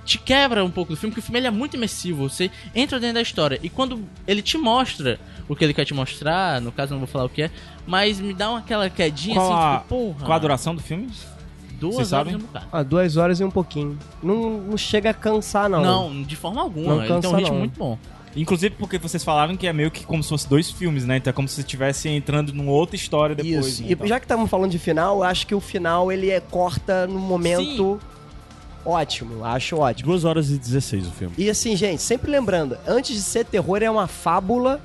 te quebra um pouco do filme, porque o filme ele é muito imersivo, você entra dentro da história. E quando ele te mostra o que ele quer te mostrar, no caso eu não vou falar o que é, mas me dá uma, aquela quedinha Qual assim, a- tipo, porra. Qual a duração do filme? Duas Vocês horas sabem? e um bocado. Ah, duas horas e um pouquinho. Não, não chega a cansar, não. Não, de forma alguma. Não ele tem um cansa, ritmo não. muito bom. Inclusive porque vocês falaram que é meio que como se fosse dois filmes, né? Então é como se estivesse entrando numa outra história depois. Isso. né, E tal. já que estamos falando de final, eu acho que o final ele é corta no momento ótimo. Acho ótimo. 2 horas e 16 o filme. E assim, gente, sempre lembrando, antes de ser terror, é uma fábula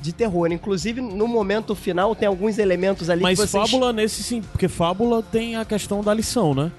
de terror. Inclusive, no momento final, tem alguns elementos ali Mas que vocês... fábula nesse sim, porque fábula tem a questão da lição, né?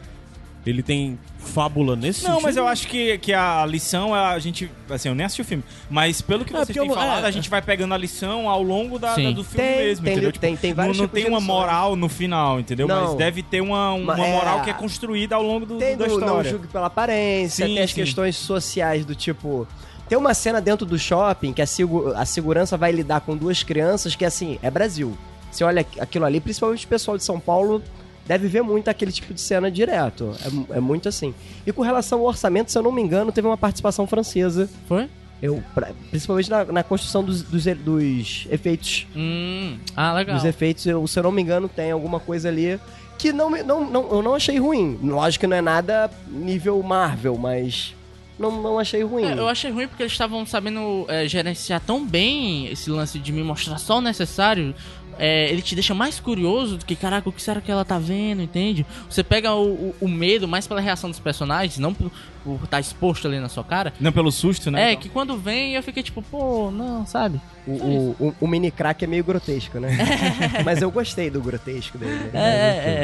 Ele tem fábula nesse Não, sentido. mas eu acho que, que a lição é a gente. Assim, eu nem assisti o filme. Mas pelo que É, vocês têm eu não- falado, é. a gente vai pegando a lição ao longo da, da- do filme Tem, mesmo, tem, entendeu? tem- tem não, vários não tipos tem uma lições. moral no final, entendeu? Não. Mas deve ter uma, uma Mas é- moral que é construída ao longo do, Tem da do não história. julgue pela aparência, Sim, tem as sim. questões sociais do tipo... Tem uma cena dentro do shopping que a, segu- a segurança vai lidar com duas crianças que, assim, é Brasil. Você olha aquilo ali, principalmente o pessoal de São Paulo deve ver muito aquele tipo de cena direto. É, é muito assim. E com relação ao orçamento, se eu não me engano, teve uma participação francesa. Foi? Eu, pra- principalmente na, na construção dos, dos, dos efeitos. Hum. Ah, legal. Dos efeitos, eu, se eu não me engano, tem alguma coisa ali que não, não, não, eu não achei ruim. Lógico que não é nada nível Marvel, mas não, não achei ruim. É, eu achei ruim porque eles estavam sabendo é, gerenciar tão bem esse lance de me mostrar só o necessário. É, ele te deixa mais curioso do que, caraca, o que será que ela tá vendo, entende? Você pega o, o- o medo mais pela reação dos personagens, não por por estar exposto ali na sua cara. Não pelo susto, né? É, Então. que quando vem eu fiquei tipo, pô, não, sabe? O, o, o- o mini crack é meio grotesco, né? Mas eu gostei do grotesco dele. É, é,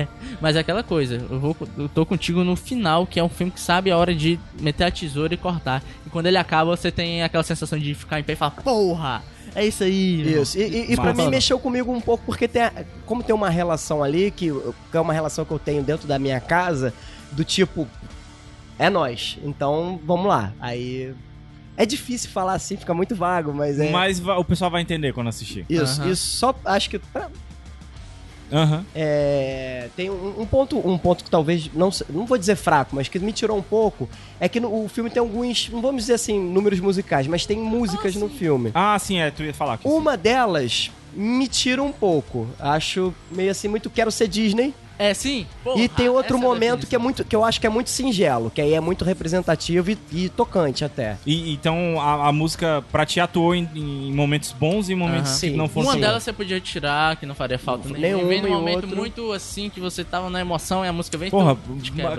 é. Mas é aquela coisa, eu, vou, eu tô contigo no final, que é um filme que sabe a hora de meter a tesoura e cortar. E quando ele acaba, você tem aquela sensação de ficar em pé e falar, porra, é isso aí. irmão." Isso, e, e, e pra mim mexeu comigo um pouco, porque tem a- como tem uma relação ali, que, que é uma relação que eu tenho dentro da minha casa, do tipo, é nós, então vamos lá. Aí. É difícil falar assim, fica muito vago, mas é. Mas o pessoal vai entender quando assistir. Isso, Aham. isso só acho que. pra- Aham. é, tem um, um ponto um ponto que talvez, não, se- não vou dizer fraco, mas que me tirou um pouco, é que no- o filme tem alguns, não vamos dizer assim, números musicais, mas tem músicas no filme. Ah, sim, é, tu ia falar. Que Uma delas me tira um pouco. Acho meio assim, muito quero ser Disney. É, sim. porra, e tem outro é momento que é muito que eu acho que é muito singelo, que aí é muito representativo e, e tocante até. E, então a, a música pra ti atuou em, em momentos bons e em momentos Aham. que Sim. não foram Uma delas você podia tirar, que não faria falta nenhuma. Nenhuma E vem num e momento outro. muito assim, que você tava na emoção e a música vem Porra,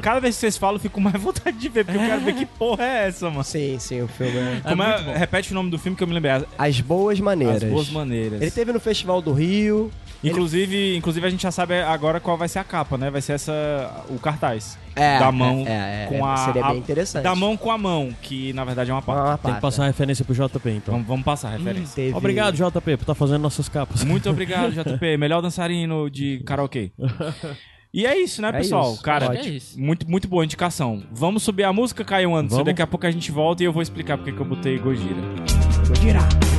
cada vez que vocês falam, eu fico com mais vontade de ver, porque eu quero ver que porra é essa, mano. Sim, sim, o filme é... Como é, muito bom. repete o nome do filme que eu me lembrei. As, As Boas Maneiras. As Boas Maneiras. Ele teve no Festival do Rio. Inclusive, inclusive, a gente já sabe agora qual vai ser a capa, né? Vai ser essa. o cartaz. É, da mão é, é, com a. Seria a- bem interessante. Da mão com a mão, que na verdade é uma parte. Uma Tem que pata. passar a referência pro JP, então. Vamos, vamos passar a referência. Teve- Obrigado, JP, por estar fazendo nossas capas. Muito obrigado, JP. Melhor dançarino de karaokê. E é isso, né, É isso. Cara, é isso. muito, muito boa indicação. Vamos subir a música, Caio Anderson. Vamos. Daqui a pouco a gente volta e eu vou explicar porque que eu botei Gojira. Vou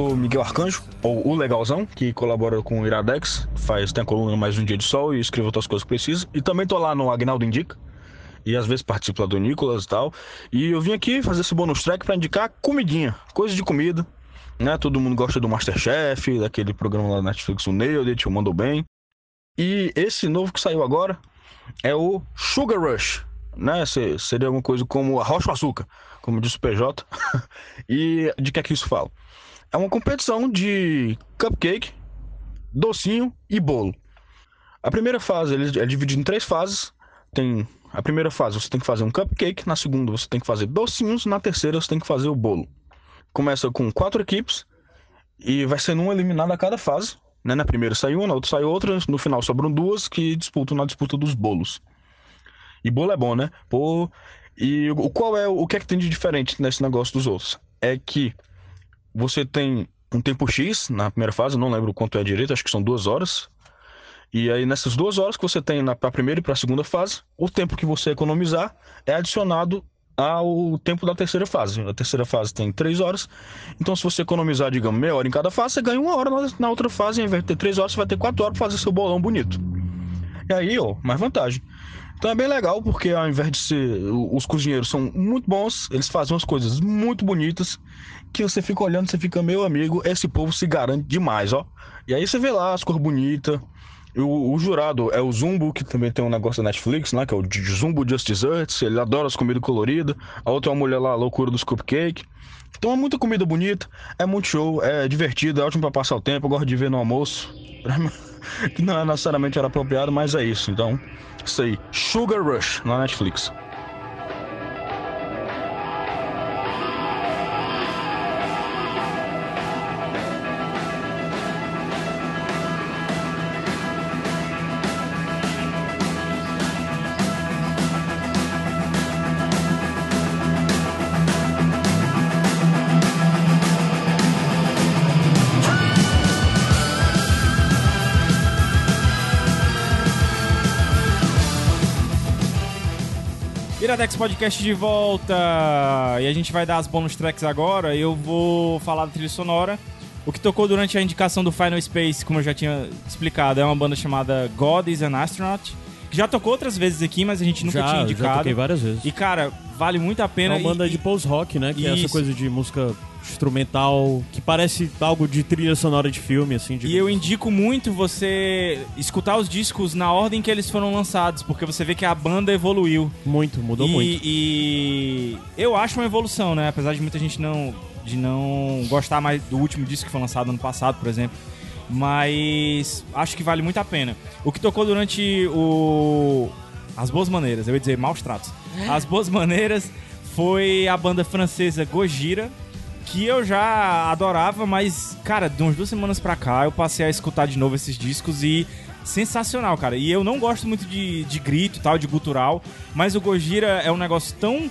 sou Miguel Arcanjo, ou o Legalzão, que colabora com o Iradex, faz, tem a coluna Mais Um Dia de Sol e escreve outras coisas que precisa. E também tô lá no Agnaldo Indica, e às vezes participo lá do Nicolas e tal. E eu vim aqui fazer esse bônus track pra indicar comidinha, coisa de comida. Né? Todo mundo gosta do Masterchef, daquele programa lá na Netflix, o Nailed, o Mandou Bem. E esse novo que saiu agora é o Sugar Rush, né? Se- Seria alguma coisa como arroz com açúcar, como disse o PJ. e de que é que isso fala? É uma competição de cupcake, docinho e bolo. A primeira fase ele é dividido em três fases. Tem a primeira fase você tem que fazer um cupcake, na segunda você tem que fazer docinhos, na terceira você tem que fazer o bolo. Começa com quatro equipes e vai sendo uma eliminada a cada fase. Né? Na primeira sai uma, na outra sai outra, no final sobram duas que disputam na disputa dos bolos. E bolo é bom, né? Pô, e o qual é o que é que tem de diferente nesse negócio dos outros? É que você tem um tempo X na primeira fase, não lembro quanto é direito, acho que são duas horas. E aí nessas duas horas que você tem na pra primeira e para a segunda fase, o tempo que você economizar é adicionado ao tempo da terceira fase. A terceira fase tem três horas, então se você economizar, digamos, meia hora em cada fase, você ganha uma hora na, outra fase, ao invés de ter três horas, você vai ter quatro horas para fazer seu bolão bonito. E aí, ó, mais vantagem. Então é bem legal porque ao invés de ser. Os cozinheiros são muito bons, eles fazem umas coisas muito bonitas que você fica olhando, você fica, meu amigo, esse povo se garante demais, ó. E aí você vê lá as cores bonitas. O, o jurado é o Zumbo, que também tem um negócio da Netflix, né? Que é o Zumbo Just Desserts. Ele adora as comidas coloridas. A outra é uma mulher lá, a loucura dos cupcake. Então é muita comida bonita, é muito show, é divertido, é ótimo pra passar o tempo. Eu gosto de ver no almoço. que não é necessariamente era apropriado, mas é isso. Então, isso aí. Sugar Rush na Netflix. Iradex Podcast de volta! E a gente vai dar as bonus tracks agora. Eu vou falar da trilha sonora. O que tocou durante a indicação do Final Space, como eu já tinha explicado, é uma banda chamada God is an Astronaut. Que já tocou outras vezes aqui, mas a gente nunca já, tinha já indicado. toquei várias vezes. E cara, vale muito a É pena. uma banda e, de post-rock, né? Que é essa Isso. coisa de música instrumental, que parece algo de trilha sonora de filme, assim. E eu indico muito você escutar os discos na ordem que eles foram lançados, porque você vê que a banda evoluiu. Muito, mudou e, muito. E eu acho uma evolução, né? Apesar de muita gente não, de não gostar mais do último disco que foi lançado ano passado, por exemplo. Mas acho que vale muito a pena. O que tocou durante o. As Boas Maneiras, eu ia dizer Maus Tratos. As Boas Maneiras foi a banda francesa Gojira, que eu já adorava, mas, cara, de umas duas semanas pra cá eu passei a escutar de novo esses discos e sensacional, cara. E eu não gosto muito de, de grito e tal, de gutural, mas o Gojira é um negócio tão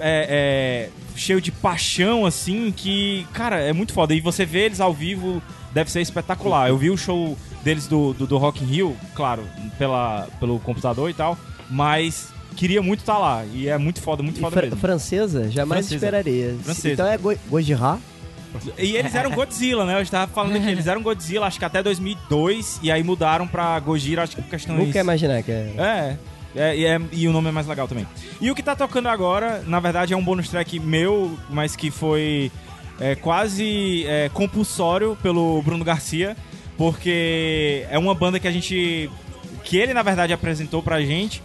é, é, cheio de paixão, assim, que, cara, é muito foda. E você vê eles ao vivo, deve ser espetacular. Eu vi o show deles do, do, do Rock in Rio, claro, pela, pelo computador e tal, mas queria muito estar lá. E é muito foda, muito E foda fran- mesmo. francesa? Jamais Francesa. esperaria. Francesa. Então é Go Gojira? E eles eram Godzilla, né? Eu estava falando aqui, eles eram Godzilla, acho que até 2002, e aí mudaram pra Gojira, acho que por questões... Nunca ia imaginar que é. É. É, e é- e o nome é mais legal também. E o que tá tocando agora, na verdade, é um bônus track meu, mas que foi é, quase é, compulsório pelo Bruno Garcia, porque é uma banda que a gente. que ele, na verdade, apresentou pra gente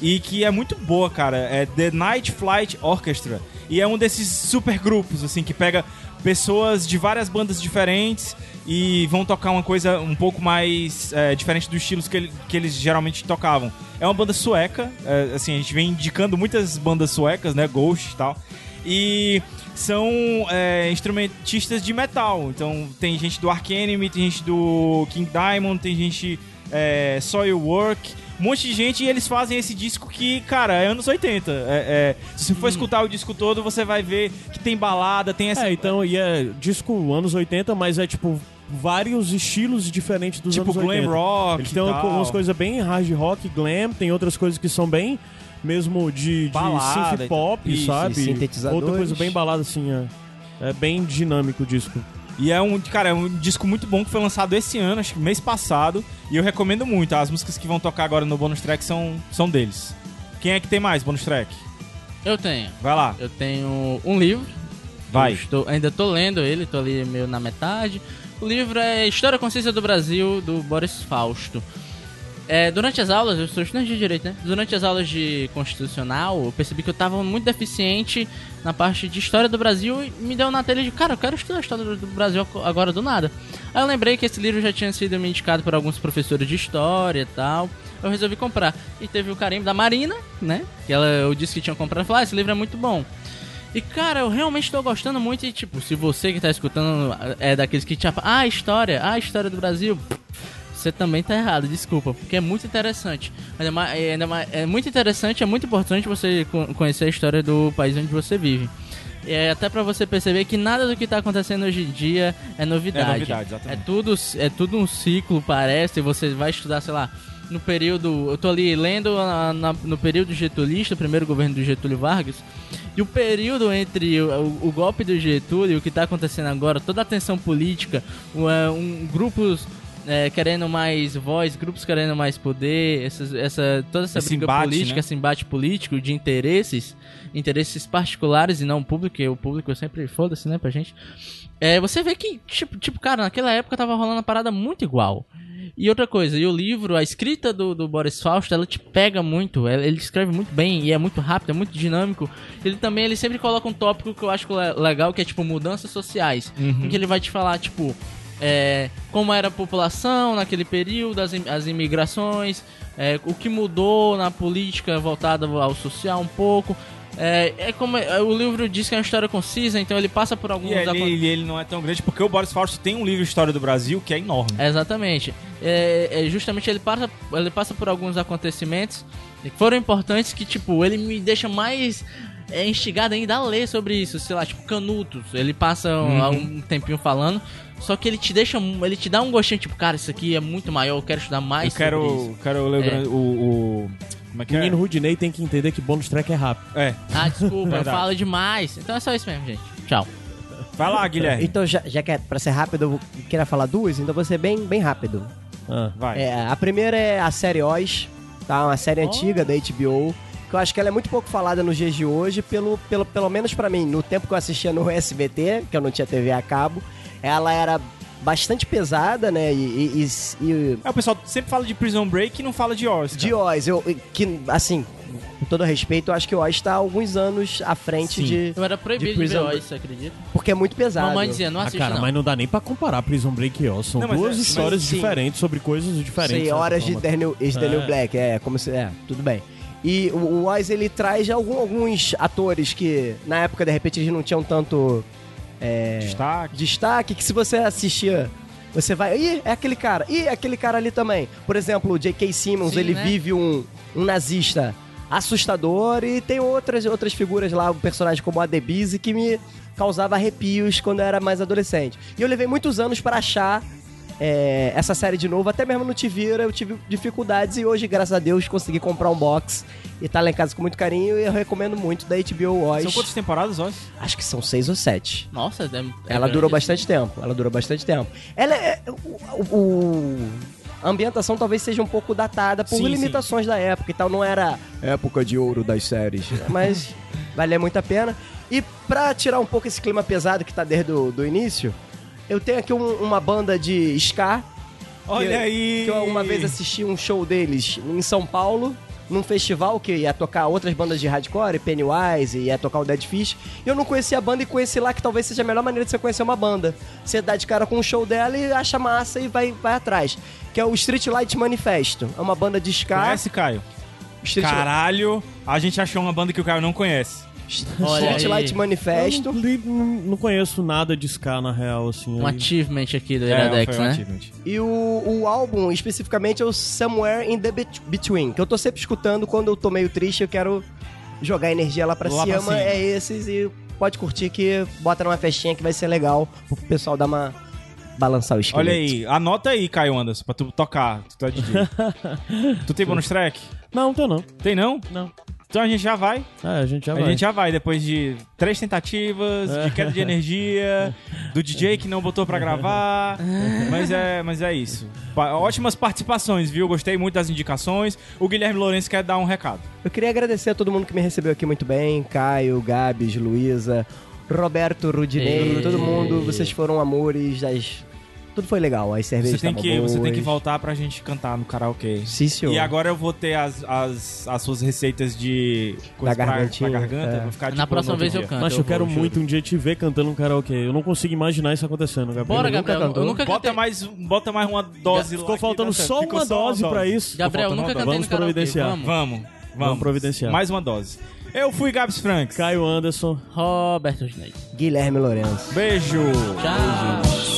e que é muito boa, cara. É The Night Flight Orchestra. E é um desses super grupos, assim, que pega pessoas de várias bandas diferentes e vão tocar uma coisa um pouco mais é, diferente dos estilos que, ele- que eles geralmente tocavam. É uma banda sueca, é, assim, a gente vem indicando muitas bandas suecas, né, Ghost e tal. E são é, instrumentistas de metal. Então tem gente do Ark Enemy, tem gente do King Diamond, tem gente é, Soilwork, um monte de gente e eles fazem esse disco que, cara, é anos 80. É, é, se você for escutar o disco todo, você vai ver que tem balada, tem essa. É, então, e é disco anos 80, mas é tipo vários estilos diferentes dos Tipo anos 80. glam rock Eles e têm tal. umas coisas bem hard rock, glam, tem outras coisas que são bem mesmo de, de Balada synth pop, e- sabe? e sintetizadores. Outra coisa bem balada assim, é, é bem dinâmico o disco. E é um, cara, é um disco muito bom que foi lançado esse ano, acho que mês passado. E eu recomendo muito. As músicas que vão tocar agora no bonus track são, são deles. Quem é que tem mais bonus track? Eu tenho. Vai lá, Eu tenho um livro. vai. Estou- ainda tô lendo ele, tô ali meio na metade. O livro é História e Consciência do Brasil, do Boris Fausto. É, durante as aulas, eu sou estudante de direito, né? Durante as aulas de constitucional, eu percebi que eu tava muito deficiente na parte de história do Brasil e me deu na telha de, cara, eu quero estudar a história do Brasil agora do nada. Aí eu lembrei que esse livro já tinha sido me indicado por alguns professores de história e tal. Eu resolvi comprar. E teve o carimbo da Marina, né? Que ela, eu disse que tinha comprado. Falei, ah, esse livro é muito bom. E cara, eu realmente tô gostando muito e tipo, se você que tá escutando é daqueles que tipo, ah, história, ah, história do Brasil, você também tá errado, desculpa, porque é muito interessante. Ainda mais, é, ainda mais- é muito interessante, é muito importante você co- conhecer a história do país onde você vive. É até pra você perceber que nada do que tá acontecendo hoje em dia é novidade. É novidade, exatamente. É tudo, é tudo um ciclo, parece. Você vai estudar, sei lá, no período. Eu tô ali lendo na- na- no período getulista, primeiro governo do Getúlio Vargas. E o período entre o, o- golpe do Getúlio e o que tá acontecendo agora, toda a tensão política, o, é, um, grupos. É, querendo mais voz, grupos querendo mais poder, essas- essa, toda essa Esse briga embate, política, né? esse embate político de interesses, interesses particulares e não público, o público sempre foda-se, né, pra gente. É, você vê que, tipo, tipo, cara, naquela época tava rolando uma parada muito igual. E outra coisa, e o livro, a escrita do, do Boris Fausto, ela te pega muito, ele escreve muito bem e é muito rápido, é muito dinâmico. Ele também, ele sempre coloca um tópico que eu acho le- legal, que é tipo mudanças sociais. Em que ele vai te falar, tipo, é, como era a população naquele período, as, as imigrações, é, o que mudou na política voltada ao social um pouco. É, é como é, o livro diz que é uma história concisa, então ele passa por alguns E ele, ele, ele não é tão grande porque o Boris Fausto tem um livro História do Brasil que é enorme. Exatamente. É, é, justamente ele passa, ele passa por alguns acontecimentos que foram importantes que, tipo, ele me deixa mais é, instigado ainda a ler sobre isso. Sei lá, tipo, Canutos. Ele passa um, um tempinho falando. Só que ele te deixa. um- Ele te dá um gostinho, tipo, cara, isso aqui é muito maior, eu quero estudar mais eu quero, quero ler o É. o, o- Como é que O é? menino Rudinei tem que entender que bônus track é rápido. É. Ah, desculpa, eu falo demais. Então é só isso mesmo, gente. Tchau. Vai lá, Guilherme. Então, já, já que é pra ser rápido, eu vou- queria falar duas, então vou ser bem, bem rápido. Ah. Vai. É, a primeira é a série Oz, tá? Uma série antiga da HBO, que eu acho que ela é muito pouco falada nos dias de hoje, pelo, pelo, pelo menos pra mim, no tempo que eu assistia no SBT, que eu não tinha TV a cabo, ela era bastante pesada, né? E, e- e- e É, o pessoal sempre fala de Prison Break e não fala de Oz. de cara. Oz, eu, que, assim, com todo respeito, eu acho que o Oz tá alguns anos à frente Sim. de... Eu era proibido De de, ver Oz, você acredita? Porque é muito pesado. Mamãe dizia, não Ah, assiste cara, não. mas não dá nem pra comparar Prison Break e Oz. São Não, mas duas é- histórias mas sim. diferentes sobre coisas diferentes. Sei, de horas de. Daniel, de Daniel É. Black, é, como se. É, tudo bem. E o, o Oz, ele traz algum- alguns atores que, na época, de repente, eles não tinham tanto é, Destaque. destaque, que se você assistia, você vai. Ih, é aquele cara. Ih, é aquele cara ali também. Por exemplo, o J.K. Simmons, Sim, ele né? vive um, um nazista assustador e tem outras, outras figuras lá, um personagem como a Debise que me causava arrepios quando eu era mais adolescente. E eu levei muitos anos pra achar é, essa série de novo, até mesmo no Tivira eu tive dificuldades e hoje, graças a Deus, consegui comprar um box e tá lá em casa com muito carinho e eu recomendo muito da HBO Oz. São quantas temporadas, Oz? Acho que são seis ou sete. Nossa, é, é Ela grande, durou assim. bastante tempo. Ela durou bastante tempo. Ela é. O, o- a ambientação talvez seja um pouco datada por Sim, limitações da época e tal. Não era época de ouro das séries. Mas vale muito a pena. E pra tirar um pouco esse clima pesado que tá desde o do início, eu tenho aqui um- uma banda de ska. Olha que, aí! Que eu uma vez assisti um show deles em São Paulo. Num festival que ia tocar outras bandas de hardcore, Pennywise, ia tocar o Dead Fish. E eu não conhecia a banda e conheci lá que talvez seja a melhor maneira de você conhecer uma banda. Você dá de cara com um show dela e acha massa e vai, vai atrás. Que é o Street Light Manifesto. É uma banda de ska. Conhece, Caio? Street, Caralho, a gente achou uma banda que o Caio não conhece. Olha Street aí. Light Manifesto. Eu não, não- não conheço nada de Ska, na real, assim. Um aí. achievement aqui do É, Iradex, foi um né? achievement. E o, o álbum, especificamente, é o Somewhere in the Bet- Between, que eu tô sempre escutando quando eu tô meio triste, eu quero jogar energia lá pra Lá pra cima. cima. É esses e pode curtir que bota numa festinha que vai ser legal pro pessoal dar uma balançar o esqueleto. Olha aí, anota aí, Caio Anderson, pra tu tocar. Tu tá DJ. tu tem bonus track? Não, tem não. Tem não? Não. Então a gente já vai. Ah, a gente já a vai. gente já vai, depois de três tentativas, de queda de energia, do DJ que não botou pra gravar. mas, é, mas é isso. Ótimas participações, viu? Gostei muito das indicações. O Guilherme Lourenço quer dar um recado. Eu queria agradecer a todo mundo que me recebeu aqui muito bem. Caio, Gabs, Luísa, Roberto, Rudinei, Ei. todo mundo. Vocês foram amores. As... Tudo foi legal. As Você cervejas tem, estavam que, você tem que boas. voltar pra gente cantar no karaokê. Sim, senhor. E agora eu vou ter as, as, as suas receitas de coisa Da pra, gargantinha, pra garganta. é. Vou ficar de Na próxima vez outro eu dia. canto. Mas eu quero vou, muito um dia te ver cantando um karaokê. Eu não consigo imaginar isso acontecendo, Gabriel. Bora, Gabriel. Eu nunca Bota mais, bota mais uma dose lá. Ficou faltando só uma dose pra isso. Gabriel, eu nunca cantei Vamos providenciar. Vamos. Vamos, providenciar. Mais uma dose. Eu fui Gabs Franks. Caio Anderson. Roberto Snake. Guilherme Lourenço. Beijo. Tchau. Held